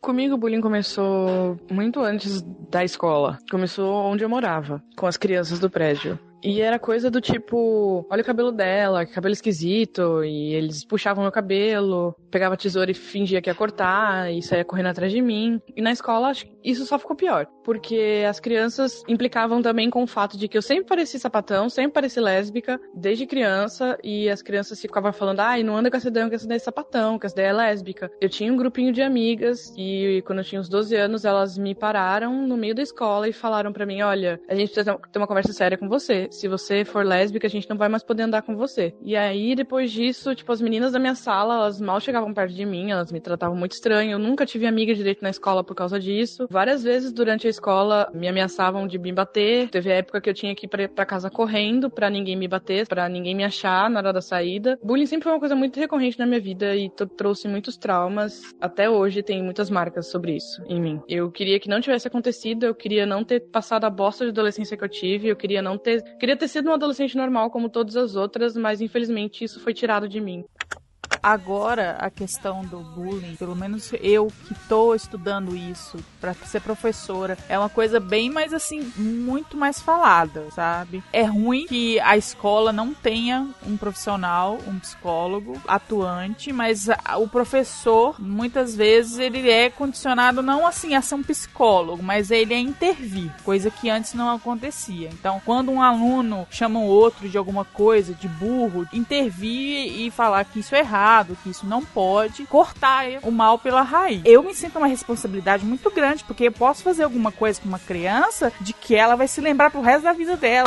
Comigo o bullying começou muito antes da escola. Começou onde eu morava, com as crianças do prédio. E era coisa do tipo, olha o cabelo dela, que cabelo esquisito, e eles puxavam meu cabelo, pegava a tesoura e fingia que ia cortar, e saía correndo atrás de mim. E na escola, isso só ficou pior, porque as crianças implicavam também com o fato de que eu sempre pareci sapatão, sempre pareci lésbica, desde criança, e as crianças ficavam falando, ai, não anda com essa ideia, que essa ideia é sapatão, que essa ideia é lésbica. Eu tinha um grupinho de amigas, e quando eu tinha uns 12 anos, elas me pararam no meio da escola e falaram para mim, olha, a gente precisa ter uma conversa séria com você se você for lésbica, a gente não vai mais poder andar com você. E aí, depois disso, tipo, as meninas da minha sala, elas mal chegavam perto de mim, elas me tratavam muito estranho. Eu nunca tive amiga direito na escola por causa disso. Várias vezes durante a escola me ameaçavam de me bater. Teve época que eu tinha que ir pra casa correndo pra ninguém me bater, pra ninguém me achar na hora da saída. Bullying sempre foi uma coisa muito recorrente na minha vida e trouxe muitos traumas. Até hoje tem muitas marcas sobre isso em mim. Eu queria que não tivesse acontecido, eu queria não ter passado a bosta de adolescência que eu tive, eu queria não ter Queria ter sido uma adolescente normal como todas as outras, mas infelizmente isso foi tirado de mim. Agora, a questão do bullying, pelo menos eu que tô estudando isso para ser professora, é uma coisa bem mais assim, muito mais falada, sabe? É ruim que a escola não tenha um profissional, um psicólogo atuante, mas o professor, muitas vezes, ele é condicionado não assim a ser um psicólogo, mas ele é intervir, coisa que antes não acontecia. Então, quando um aluno chama o outro de alguma coisa, de burro, intervir e falar que isso é errado, que isso não pode, cortar o mal pela raiz. Eu me sinto uma responsabilidade muito grande, porque eu posso fazer alguma coisa com uma criança de que ela vai se lembrar pro resto da vida dela.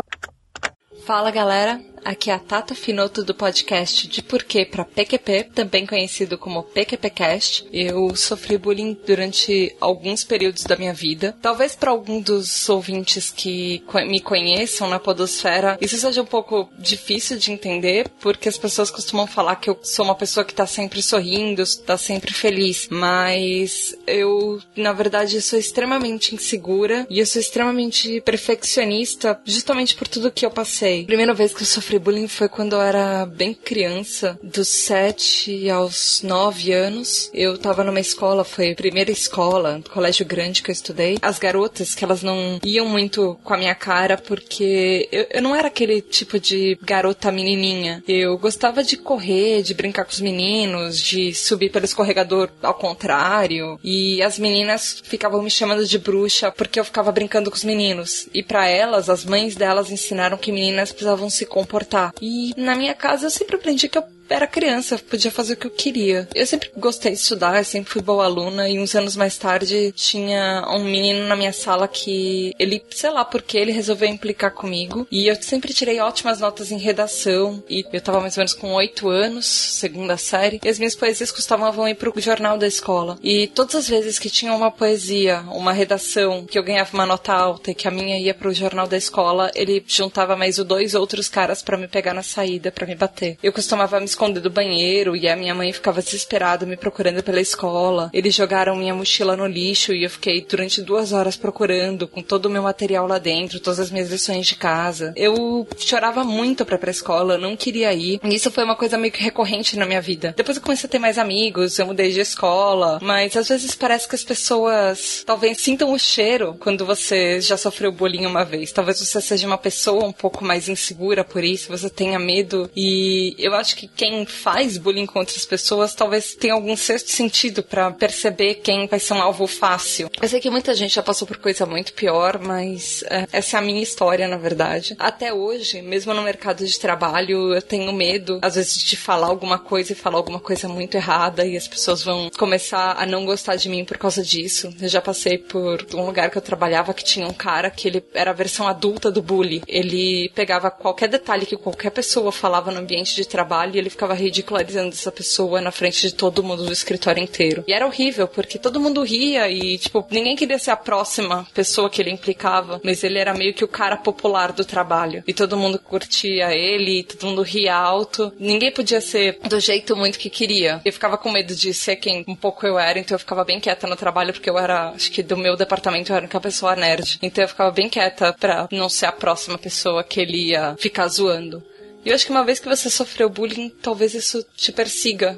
Fala galera, aqui é a Tata Finoto do podcast De Porquê para PQP, também conhecido como PQPcast. Eu sofri bullying durante alguns períodos da minha vida. Talvez para algum dos ouvintes que me conheçam na podosfera, isso seja um pouco difícil de entender, porque as pessoas costumam falar que eu sou uma pessoa que tá sempre sorrindo, tá sempre feliz, mas eu, na verdade, sou extremamente insegura e eu sou extremamente perfeccionista justamente por tudo que eu passei. Primeira vez que eu sofri sofri bullying foi quando eu era bem criança, dos 7 aos 9 anos. Eu tava numa escola, foi a primeira escola, colégio grande que eu estudei. As garotas, que elas não iam muito com a minha cara, porque eu, eu não era aquele tipo de garota menininha. Eu gostava de correr, de brincar com os meninos, de subir pelo escorregador ao contrário. E as meninas ficavam me chamando de bruxa porque eu ficava brincando com os meninos. E para elas, as mães delas ensinaram que meninas precisavam se comportar e na minha casa eu sempre aprendi que eu era criança, podia fazer o que eu queria. Eu sempre gostei de estudar, sempre fui boa aluna e uns anos mais tarde tinha um menino na minha sala que ele, sei lá porque, ele resolveu implicar comigo e eu sempre tirei ótimas notas em redação e eu tava mais ou menos com oito anos, segunda série, e as minhas poesias costumavam ir pro jornal da escola. E todas as vezes que tinha uma poesia, uma redação, que eu ganhava uma nota alta e que a minha ia pro jornal da escola, ele juntava mais dois outros caras para me pegar na saída, para me bater. Eu costumava me esconder do banheiro e a minha mãe ficava desesperada me procurando pela escola. Eles jogaram minha mochila no lixo e eu fiquei durante duas horas procurando com todo o meu material lá dentro, todas as minhas lições de casa. Eu chorava muito pra ir pra escola, não queria ir. E isso foi uma coisa meio que recorrente na minha vida. Depois eu comecei a ter mais amigos, eu mudei de escola, mas às vezes parece que as pessoas talvez sintam o cheiro quando você já sofreu bullying uma vez. Talvez você seja uma pessoa um pouco mais insegura por isso, você tenha medo. E eu acho que quem faz bullying com outras pessoas talvez tenha algum sexto sentido para perceber quem vai ser um alvo fácil. Eu sei que muita gente já passou por coisa muito pior, mas é, essa é a minha história, na verdade. Até hoje, mesmo no mercado de trabalho, eu tenho medo, às vezes, de falar alguma coisa e falar alguma coisa muito errada e as pessoas vão começar a não gostar de mim por causa disso. Eu já passei por um lugar que eu trabalhava que tinha um cara que ele era a versão adulta do bully. Ele pegava qualquer detalhe que qualquer pessoa falava no ambiente de trabalho e ele ficava ridicularizando essa pessoa na frente de todo mundo do escritório inteiro. E era horrível, porque todo mundo ria e, tipo, ninguém queria ser a próxima pessoa que ele implicava, mas ele era meio que o cara popular do trabalho. E todo mundo curtia ele, todo mundo ria alto. Ninguém podia ser do jeito muito que queria. Eu ficava com medo de ser quem um pouco eu era, então eu ficava bem quieta no trabalho, porque eu era, acho que do meu departamento eu era uma pessoa nerd. Então eu ficava bem quieta pra não ser a próxima pessoa que ele ia ficar zoando. E eu acho que uma vez que você sofreu bullying, talvez isso te persiga.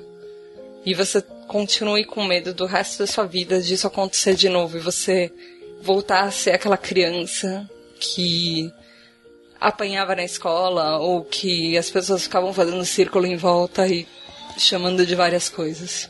E você continue com medo do resto da sua vida disso acontecer de novo. E você voltar a ser aquela criança que apanhava na escola ou que as pessoas ficavam fazendo círculo em volta e chamando de várias coisas.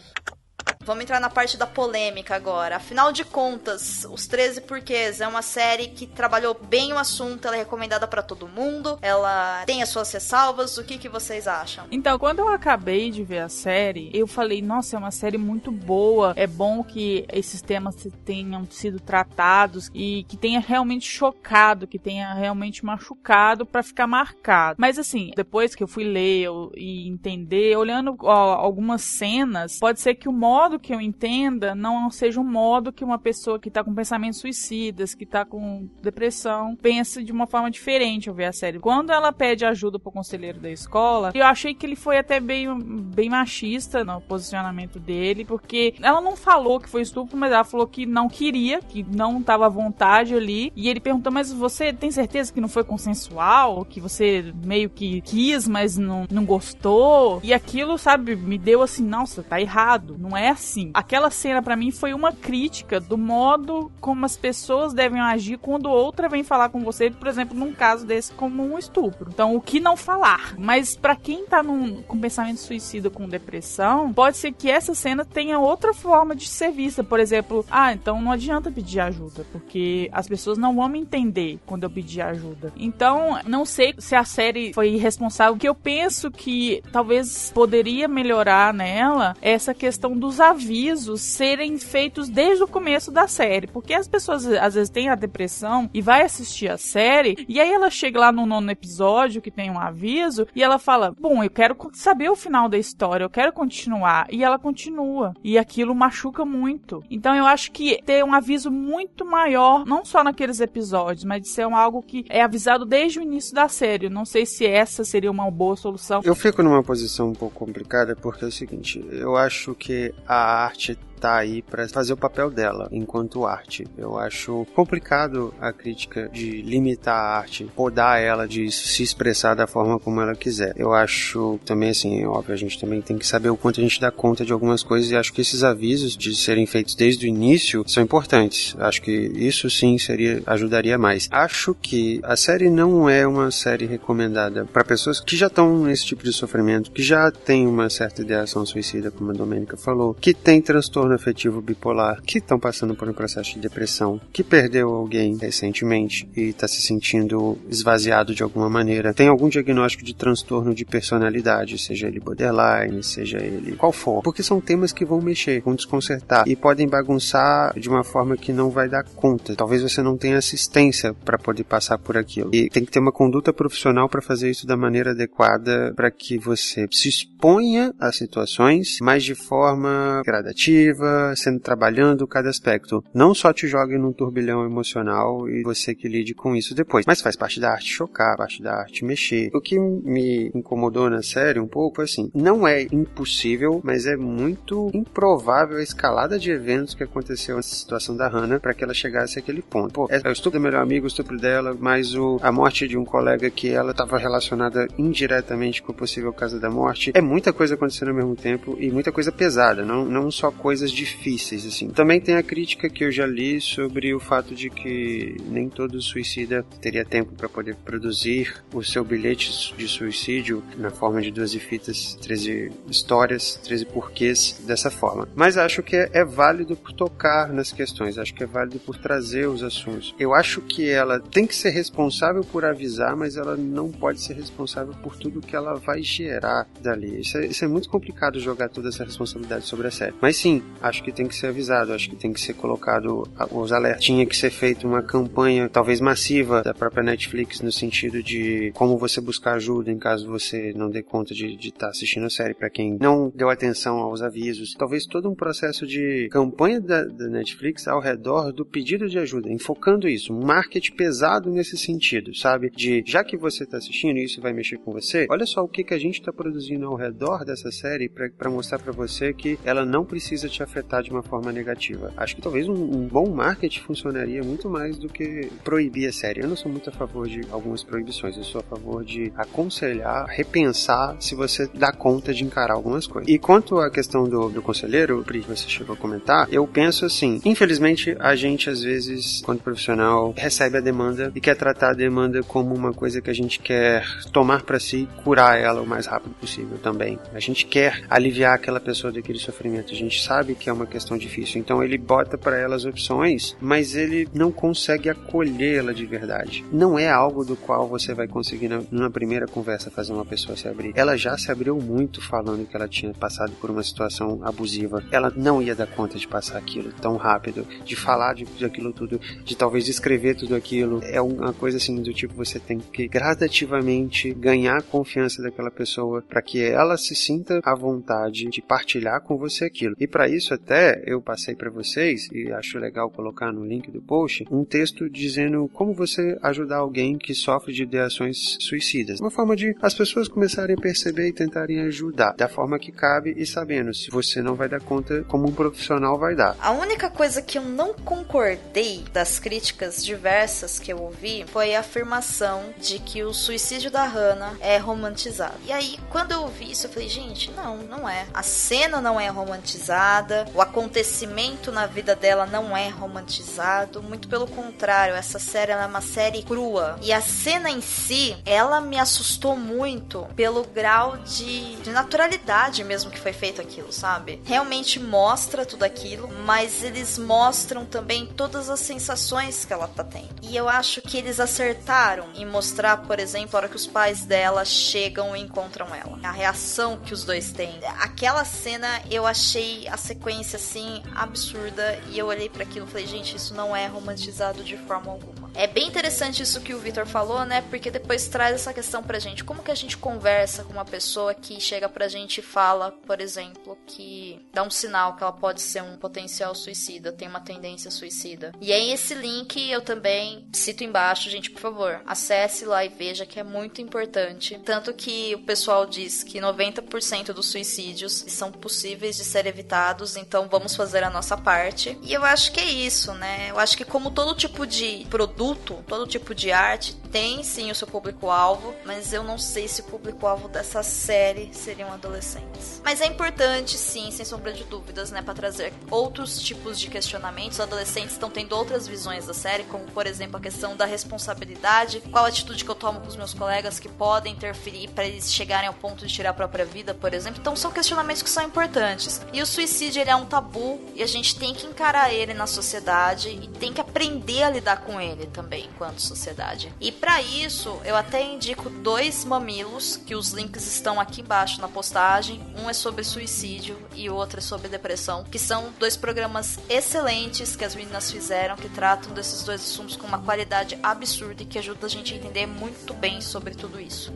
Vamos entrar na parte da polêmica agora. Afinal de contas, Os 13 Porquês é uma série que trabalhou bem o assunto, ela é recomendada para todo mundo, ela tem as suas ressalvas. O que, que vocês acham? Então, quando eu acabei de ver a série, eu falei, nossa, é uma série muito boa, é bom que esses temas tenham sido tratados e que tenha realmente chocado, que tenha realmente machucado para ficar marcado. Mas assim, depois que eu fui ler e entender, olhando ó, algumas cenas, pode ser que o modo modo que eu entenda não seja um modo que uma pessoa que tá com pensamentos suicidas, que tá com depressão, pense de uma forma diferente ao ver a série. Quando ela pede ajuda pro conselheiro da escola, eu achei que ele foi até bem, bem machista no posicionamento dele, porque ela não falou que foi estupro, mas ela falou que não queria, que não tava à vontade ali. E ele perguntou: Mas você tem certeza que não foi consensual? Que você meio que quis, mas não, não gostou? E aquilo, sabe, me deu assim: Nossa, tá errado. Não é assim. Aquela cena para mim foi uma crítica do modo como as pessoas devem agir quando outra vem falar com você, por exemplo, num caso desse, como um estupro. Então, o que não falar? Mas para quem tá num, com pensamento suicida, com depressão, pode ser que essa cena tenha outra forma de ser vista. Por exemplo, ah, então não adianta pedir ajuda, porque as pessoas não vão me entender quando eu pedir ajuda. Então, não sei se a série foi irresponsável. O que eu penso que talvez poderia melhorar nela é essa questão dos avisos serem feitos desde o começo da série. Porque as pessoas às vezes têm a depressão e vai assistir a série, e aí ela chega lá no nono episódio que tem um aviso, e ela fala: Bom, eu quero saber o final da história, eu quero continuar. E ela continua. E aquilo machuca muito. Então eu acho que ter um aviso muito maior, não só naqueles episódios, mas de ser um, algo que é avisado desde o início da série. Não sei se essa seria uma boa solução. Eu fico numa posição um pouco complicada porque é o seguinte, eu acho que a arte tá aí para fazer o papel dela enquanto arte. Eu acho complicado a crítica de limitar a arte, podar ela de se expressar da forma como ela quiser. Eu acho também assim, é óbvio, a gente também tem que saber o quanto a gente dá conta de algumas coisas e acho que esses avisos de serem feitos desde o início são importantes. Acho que isso sim seria ajudaria mais. Acho que a série não é uma série recomendada para pessoas que já estão nesse tipo de sofrimento, que já têm uma certa ideação suicida, como a Domênica falou, que tem transtorno transtorno afetivo bipolar, que estão passando por um processo de depressão, que perdeu alguém recentemente e está se sentindo esvaziado de alguma maneira, tem algum diagnóstico de transtorno de personalidade, seja ele borderline, seja ele qual for, porque são temas que vão mexer, vão desconcertar e podem bagunçar de uma forma que não vai dar conta. Talvez você não tenha assistência para poder passar por aquilo. E tem que ter uma conduta profissional para fazer isso da maneira adequada para que você se exponha a situações, mas de forma gradativa sendo trabalhando cada aspecto. Não só te jogue num turbilhão emocional e você que lide com isso depois, mas faz parte da arte chocar, parte da arte mexer. O que me incomodou na série um pouco, assim, não é impossível, mas é muito improvável a escalada de eventos que aconteceu nessa situação da Hannah para que ela chegasse àquele ponto. Pô, é o estupro do melhor amigo, o estupro dela, mais o, a morte de um colega que ela estava relacionada indiretamente com o possível caso da morte. É muita coisa acontecendo ao mesmo tempo e muita coisa pesada, não, não só coisas coisas difíceis, assim. Também tem a crítica que eu já li sobre o fato de que nem todo suicida teria tempo para poder produzir o seu bilhete de suicídio na forma de 12 fitas, 13 histórias, 13 porquês dessa forma. Mas acho que é, é válido por tocar nas questões, acho que é válido por trazer os assuntos. Eu acho que ela tem que ser responsável por avisar, mas ela não pode ser responsável por tudo que ela vai gerar dali. Isso é, isso é muito complicado jogar toda essa responsabilidade sobre a série. Mas sim, acho que tem que ser avisado, acho que tem que ser colocado os alertas. Tinha que ser feita uma campanha, talvez massiva, da própria Netflix, no sentido de como você buscar ajuda em caso você não dê conta de estar tá assistindo a série. Para quem não deu atenção aos avisos, talvez todo um processo de campanha da, da Netflix ao redor do pedido de ajuda, enfocando isso, um marketing pesado nesse sentido, sabe? De já que você está assistindo e isso vai mexer com você, olha só o que, que a gente está produzindo ao redor dessa série para mostrar para você que ela não precisa te afetar de uma forma negativa. Acho que talvez um, um, bom marketing funcionaria muito mais do que proibir a série. Eu não sou muito a favor de algumas proibições, eu sou a favor de aconselhar, repensar se você dá conta de encarar algumas coisas. E quanto à questão do, do conselheiro, Pri, você chegou a comentar, eu penso assim, infelizmente a gente às vezes, quando profissional, recebe a demanda e quer tratar a demanda como uma coisa que a gente quer tomar para si e curar ela o mais rápido possível também. A gente quer aliviar aquela pessoa daquele sofrimento. A gente sabe que é uma questão difícil. Então ele bota para ela as opções, mas ele não consegue acolhê-la de verdade. Não é algo do qual você vai conseguir numa primeira conversa fazer uma pessoa se abrir. Ela já se abriu muito falando que ela tinha passado por uma situação abusiva. Ela não ia dar conta de passar aquilo tão rápido, de falar de, de aquilo tudo, de talvez escrever tudo aquilo. É uma coisa assim do tipo você tem que gradativamente ganhar a confiança daquela pessoa para que ela se sinta à vontade de partilhar com você aquilo. E para isso isso até eu passei para vocês e acho legal colocar no link do post um texto dizendo como você ajudar alguém que sofre de ideações suicidas. Uma forma de as pessoas começarem a perceber e tentarem ajudar da forma que cabe e sabendo se você não vai dar conta como um profissional vai dar. A única coisa que eu não concordei das críticas diversas que eu ouvi foi a afirmação de que o suicídio da Hannah é romantizado. E aí, quando eu ouvi isso, eu falei, gente, não, não é. A cena não é romantizada, o acontecimento na vida dela não é romantizado, muito pelo contrário, essa série é uma série crua. E a cena em si, ela me assustou muito pelo grau de, de naturalidade mesmo que foi feito aquilo, sabe? Realmente mostra tudo aquilo, mas eles mostram também todas as sensações que ela tá tendo. E eu acho que eles acertaram em mostrar, por exemplo, a hora que os pais dela chegam e encontram ela. A reação que os dois têm. Aquela cena eu achei a sequência assim absurda e eu olhei para aquilo e falei, gente, isso não é romantizado de forma alguma. É bem interessante isso que o Victor falou, né? Porque depois traz essa questão pra gente. Como que a gente conversa com uma pessoa que chega pra gente e fala, por exemplo, que dá um sinal que ela pode ser um potencial suicida, tem uma tendência suicida. E aí esse link eu também cito embaixo, gente, por favor, acesse lá e veja que é muito importante. Tanto que o pessoal diz que 90% dos suicídios são possíveis de ser evitados, então vamos fazer a nossa parte. E eu acho que é isso, né? Eu acho que como todo tipo de produto, todo tipo de arte tem sim o seu público-alvo, mas eu não sei se o público-alvo dessa série seriam adolescentes. Mas é importante, sim, sem sombra de dúvidas, né, para trazer outros tipos de questionamentos. Os adolescentes estão tendo outras visões da série, como por exemplo a questão da responsabilidade, qual atitude que eu tomo com os meus colegas que podem interferir para eles chegarem ao ponto de tirar a própria vida, por exemplo. Então são questionamentos que são importantes. E o suicídio ele é um tabu e a gente tem que encarar ele na sociedade e tem que aprender a lidar com ele também enquanto sociedade. E para isso, eu até indico dois mamilos, que os links estão aqui embaixo na postagem. Um é sobre suicídio e o outro é sobre depressão, que são dois programas excelentes que as meninas fizeram, que tratam desses dois assuntos com uma qualidade absurda e que ajuda a gente a entender muito bem sobre tudo isso.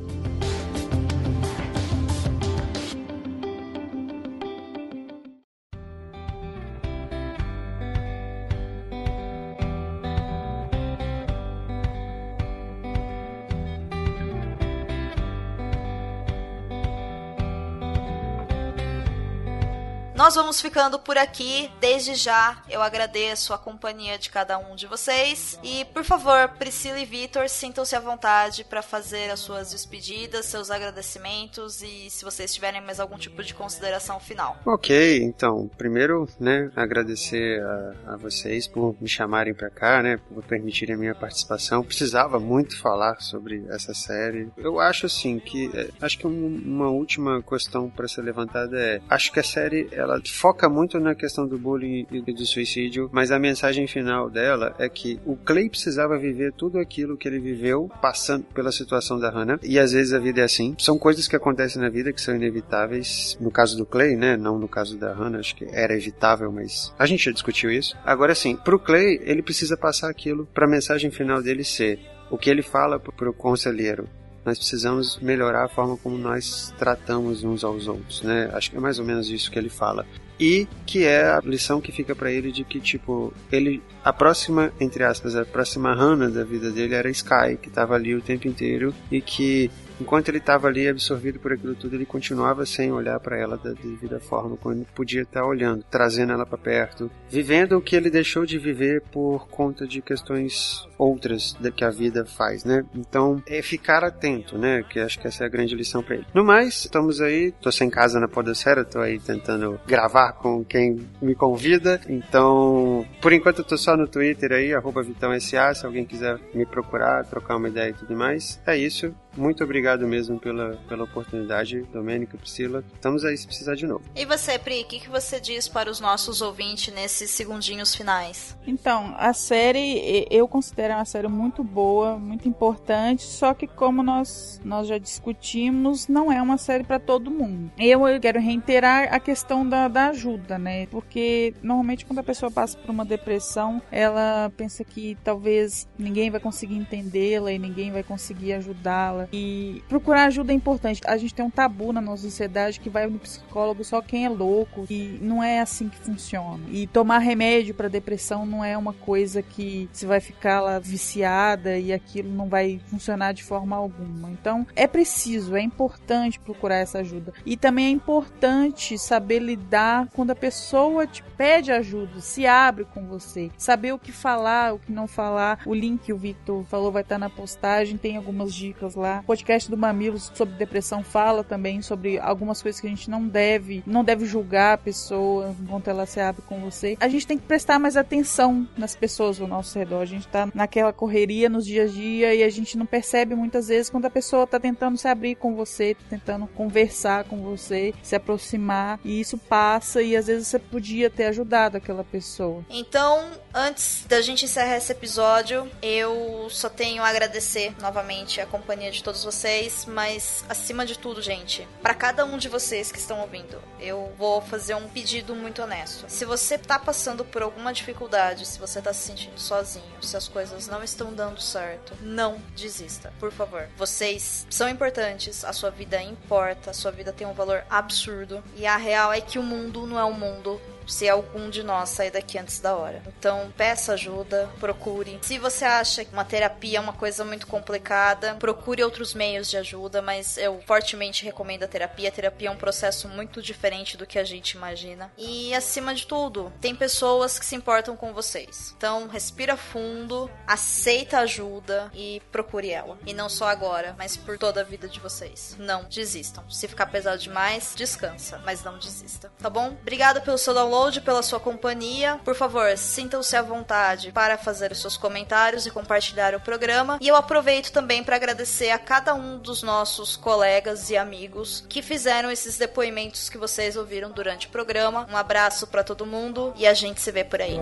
Nós vamos ficando por aqui. Desde já, eu agradeço a companhia de cada um de vocês. E, por favor, Priscila e Vitor, sintam-se à vontade para fazer as suas despedidas, seus agradecimentos e se vocês tiverem mais algum tipo de consideração final. Ok, então, primeiro, né, agradecer a, a vocês por me chamarem para cá, né, por permitirem a minha participação. Precisava muito falar sobre essa série. Eu acho assim que é, acho que um, uma última questão para ser levantada é, acho que a série ela foca muito na questão do bullying e do suicídio, mas a mensagem final dela é que o Clay precisava viver tudo aquilo que ele viveu passando pela situação da Hannah, e às vezes a vida é assim. São coisas que acontecem na vida que são inevitáveis. No caso do Clay, né? Não no caso da Hannah, acho que era evitável, mas a gente já discutiu isso. Agora sim, pro Clay, ele precisa passar aquilo para a mensagem final dele ser o que ele fala pro conselheiro nós precisamos melhorar a forma como nós tratamos uns aos outros, né? Acho que é mais ou menos isso que ele fala. E que é a lição que fica para ele de que, tipo, ele. A próxima, entre aspas, a próxima Hannah da vida dele era Sky, que estava ali o tempo inteiro e que enquanto ele estava ali absorvido por aquilo tudo, ele continuava sem olhar para ela da devida forma, quando podia estar olhando, trazendo ela para perto, vivendo o que ele deixou de viver por conta de questões outras que a vida faz, né? Então, é ficar atento, né? Que acho que essa é a grande lição para ele. No mais, estamos aí, tô sem casa na Podosfera, tô aí tentando gravar com quem me convida, então, por enquanto eu tô só no Twitter aí, arroba VitãoSA, se alguém quiser me procurar, trocar uma ideia e tudo mais. É isso, muito obrigado mesmo pela, pela oportunidade, Domênica, Priscila. Estamos aí se precisar de novo. E você, Pri, o que, que você diz para os nossos ouvintes nesses segundinhos finais? Então, a série eu considero uma série muito boa, muito importante, só que como nós, nós já discutimos, não é uma série para todo mundo. Eu, eu quero reiterar a questão da, da ajuda, né? Porque normalmente quando a pessoa passa por uma depressão, ela pensa que talvez ninguém vai conseguir entendê-la e ninguém vai conseguir ajudá-la E procurar ajuda é importante. A gente tem um tabu na nossa sociedade que vai no psicólogo só quem é louco. E não é assim que funciona. E tomar remédio para depressão não é uma coisa que você vai ficar lá viciada e aquilo não vai funcionar de forma alguma. Então é preciso, é importante procurar essa ajuda. E também é importante saber lidar quando a pessoa te pede ajuda, se abre com você, saber o que falar, o que não falar. O link que o Victor falou vai estar na postagem, tem algumas dicas lá. O podcast do Mamilos sobre depressão fala também sobre algumas coisas que a gente não deve, não deve julgar a pessoa enquanto ela se abre com você. A gente tem que prestar mais atenção nas pessoas ao nosso redor. A gente tá naquela correria nos dias a dia e a gente não percebe muitas vezes quando a pessoa tá tentando se abrir com você, tá tentando conversar com você, se aproximar e isso passa e às vezes você podia ter ajudado aquela pessoa. Então, antes da gente encerrar esse episódio, eu só tenho a agradecer novamente a companhia de todos vocês, mas acima de tudo, gente, para cada um de vocês que estão ouvindo, eu vou fazer um pedido muito honesto. Se você tá passando por alguma dificuldade, se você tá se sentindo sozinho, se as coisas não estão dando certo, não desista, por favor. Vocês são importantes, a sua vida importa, a sua vida tem um valor absurdo e a real é que o mundo não é um mundo se algum de nós sair daqui antes da hora. Então, peça ajuda, procure. Se você acha que uma terapia é uma coisa muito complicada, procure outros meios de ajuda, mas eu fortemente recomendo a terapia. A terapia é um processo muito diferente do que a gente imagina. E acima de tudo, tem pessoas que se importam com vocês. Então, respira fundo, aceita ajuda e procure ela. E não só agora, mas por toda a vida de vocês. Não desistam. Se ficar pesado demais, descansa, mas não desista. Tá bom? Obrigada pelo seu download download, pela sua companhia. Por favor, sintam-se à vontade para fazer os seus comentários e compartilhar o programa. E eu aproveito também para agradecer a cada um dos nossos colegas e amigos que fizeram esses depoimentos que vocês ouviram durante o programa. Um abraço para todo mundo e a gente se vê por aí.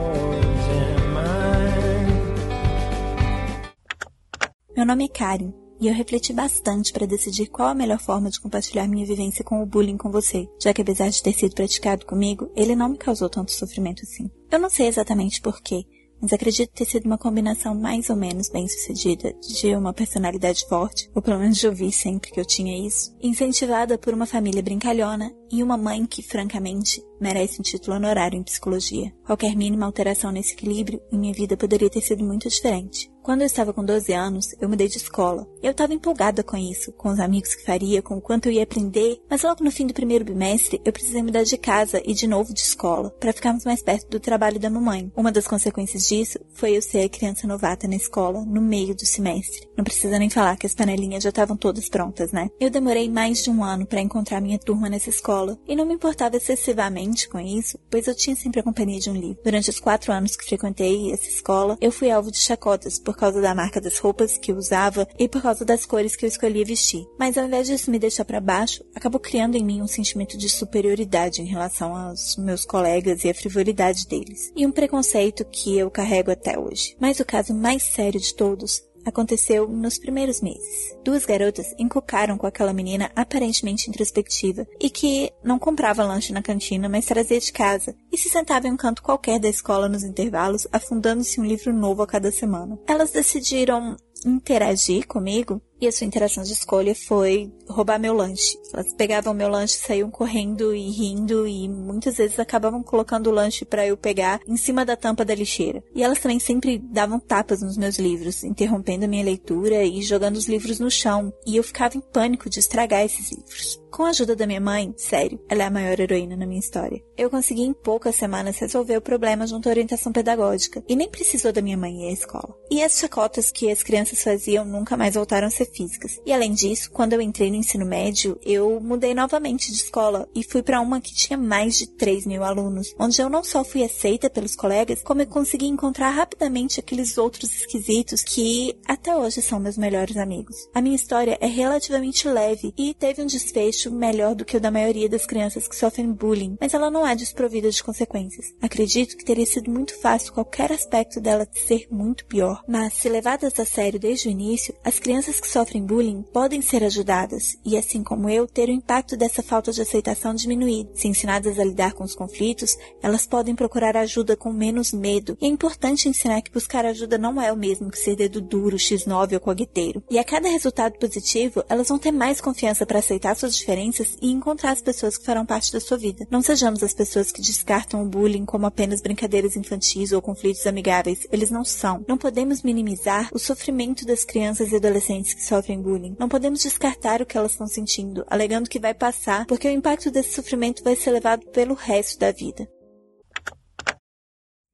Meu nome é Karen e eu refleti bastante para decidir qual a melhor forma de compartilhar minha vivência com o bullying com você, já que apesar de ter sido praticado comigo, ele não me causou tanto sofrimento assim. Eu não sei exatamente porquê, mas acredito ter sido uma combinação mais ou menos bem sucedida de uma personalidade forte, ou pelo menos de ouvir sempre que eu tinha isso, incentivada por uma família brincalhona e uma mãe que, francamente, merece um título honorário em psicologia. Qualquer mínima alteração nesse equilíbrio em minha vida poderia ter sido muito diferente. Quando eu estava com 12 anos, eu mudei de escola. Eu estava empolgada com isso, com os amigos que faria, com o quanto eu ia aprender, mas logo no fim do primeiro bimestre eu precisei mudar de casa e de novo de escola, para ficarmos mais perto do trabalho da mamãe. Uma das consequências disso foi eu ser a criança novata na escola, no meio do semestre. Não precisa nem falar que as panelinhas já estavam todas prontas, né? Eu demorei mais de um ano para encontrar minha turma nessa escola, e não me importava excessivamente com isso, pois eu tinha sempre a companhia de um livro. Durante os quatro anos que frequentei essa escola, eu fui alvo de chacotas por causa da marca das roupas que eu usava e por causa das cores que eu escolhia vestir. Mas ao invés disso me deixar para baixo, acabou criando em mim um sentimento de superioridade em relação aos meus colegas e a frivolidade deles, e um preconceito que eu carrego até hoje. Mas o caso mais sério de todos aconteceu nos primeiros meses. Duas garotas encocaram com aquela menina aparentemente introspectiva e que não comprava lanche na cantina, mas trazia de casa e se sentava em um canto qualquer da escola nos intervalos, afundando-se um livro novo a cada semana. Elas decidiram interagir comigo e a sua interação de escolha foi roubar meu lanche. Elas pegavam meu lanche, saíam correndo e rindo e muitas vezes acabavam colocando o lanche para eu pegar em cima da tampa da lixeira. E elas também sempre davam tapas nos meus livros, interrompendo a minha leitura e jogando os livros no chão. E eu ficava em pânico de estragar esses livros. Com a ajuda da minha mãe, sério, ela é a maior heroína na minha história. Eu consegui em poucas semanas resolver o problema junto à orientação pedagógica e nem precisou da minha mãe ir à escola. E as chacotas que as crianças faziam nunca mais voltaram a ser físicas. E além disso, quando eu entrei no ensino médio, eu mudei novamente de escola e fui para uma que tinha mais de 3 mil alunos, onde eu não só fui aceita pelos colegas, como eu consegui encontrar rapidamente aqueles outros esquisitos que até hoje são meus melhores amigos. A minha história é relativamente leve e teve um desfecho melhor do que o da maioria das crianças que sofrem bullying, mas ela não é desprovida de consequências. Acredito que teria sido muito fácil qualquer aspecto dela ser muito pior, mas se levadas a sério desde o início, as crianças que sofrem sofrem bullying podem ser ajudadas e, assim como eu, ter o impacto dessa falta de aceitação diminuído. Se ensinadas a lidar com os conflitos, elas podem procurar ajuda com menos medo. E é importante ensinar que buscar ajuda não é o mesmo que ser dedo duro, x9 ou cogueteiro. E a cada resultado positivo, elas vão ter mais confiança para aceitar suas diferenças e encontrar as pessoas que farão parte da sua vida. Não sejamos as pessoas que descartam o bullying como apenas brincadeiras infantis ou conflitos amigáveis. Eles não são. Não podemos minimizar o sofrimento das crianças e adolescentes que sofrem bullying. Não podemos descartar o que elas estão sentindo, alegando que vai passar, porque o impacto desse sofrimento vai ser levado pelo resto da vida.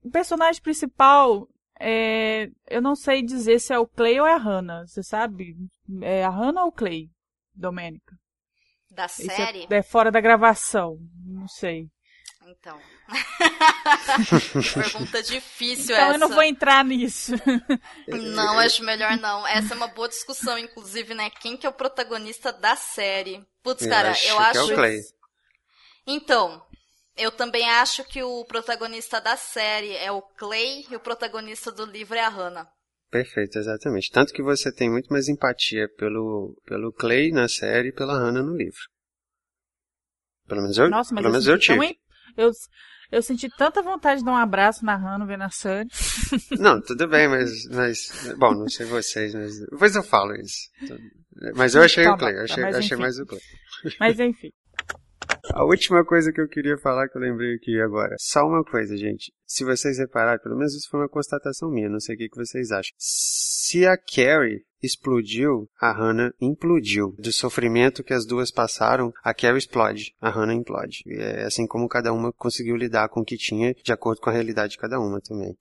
O personagem principal, é, eu não sei dizer se é o Clay ou é a Hannah. Você sabe? É a Hannah ou o Clay, Domênica? Da Esse série? É, é fora da gravação. Não sei. Então. [LAUGHS] Pergunta difícil então essa. eu não vou entrar nisso. Não, acho melhor não. Essa é uma boa discussão, inclusive, né? Quem que é o protagonista da série? Putz, Eu cara, acho eu que acho. é o Clay. Então, eu também acho que o protagonista da série é o Clay e o protagonista do livro é a Hannah. Perfeito, exatamente. Tanto que você tem muito mais empatia pelo, pelo Clay na série e pela Hannah no livro. Pelo menos eu, Nossa, mas pelo eu, menos eu senti tão tive. Eu, eu senti tanta vontade de dar um abraço na Hannah a Sunny. [LAUGHS] Não, tudo bem, mas, mas. Bom, não sei vocês, mas. Depois eu falo isso. Mas eu achei Tá o Clay, eu tá, achei, mas achei mais o Clay. Mas enfim. A última coisa que eu queria falar que eu lembrei aqui agora. Só uma coisa, gente. Se vocês repararem, pelo menos isso foi uma constatação minha, não sei o que, vocês acham. Se a Carrie explodiu, a Hannah implodiu. Do sofrimento que as duas passaram, a Carrie explode, a Hannah implode. E é assim como cada uma conseguiu lidar com o que tinha, de acordo com a realidade de cada uma também.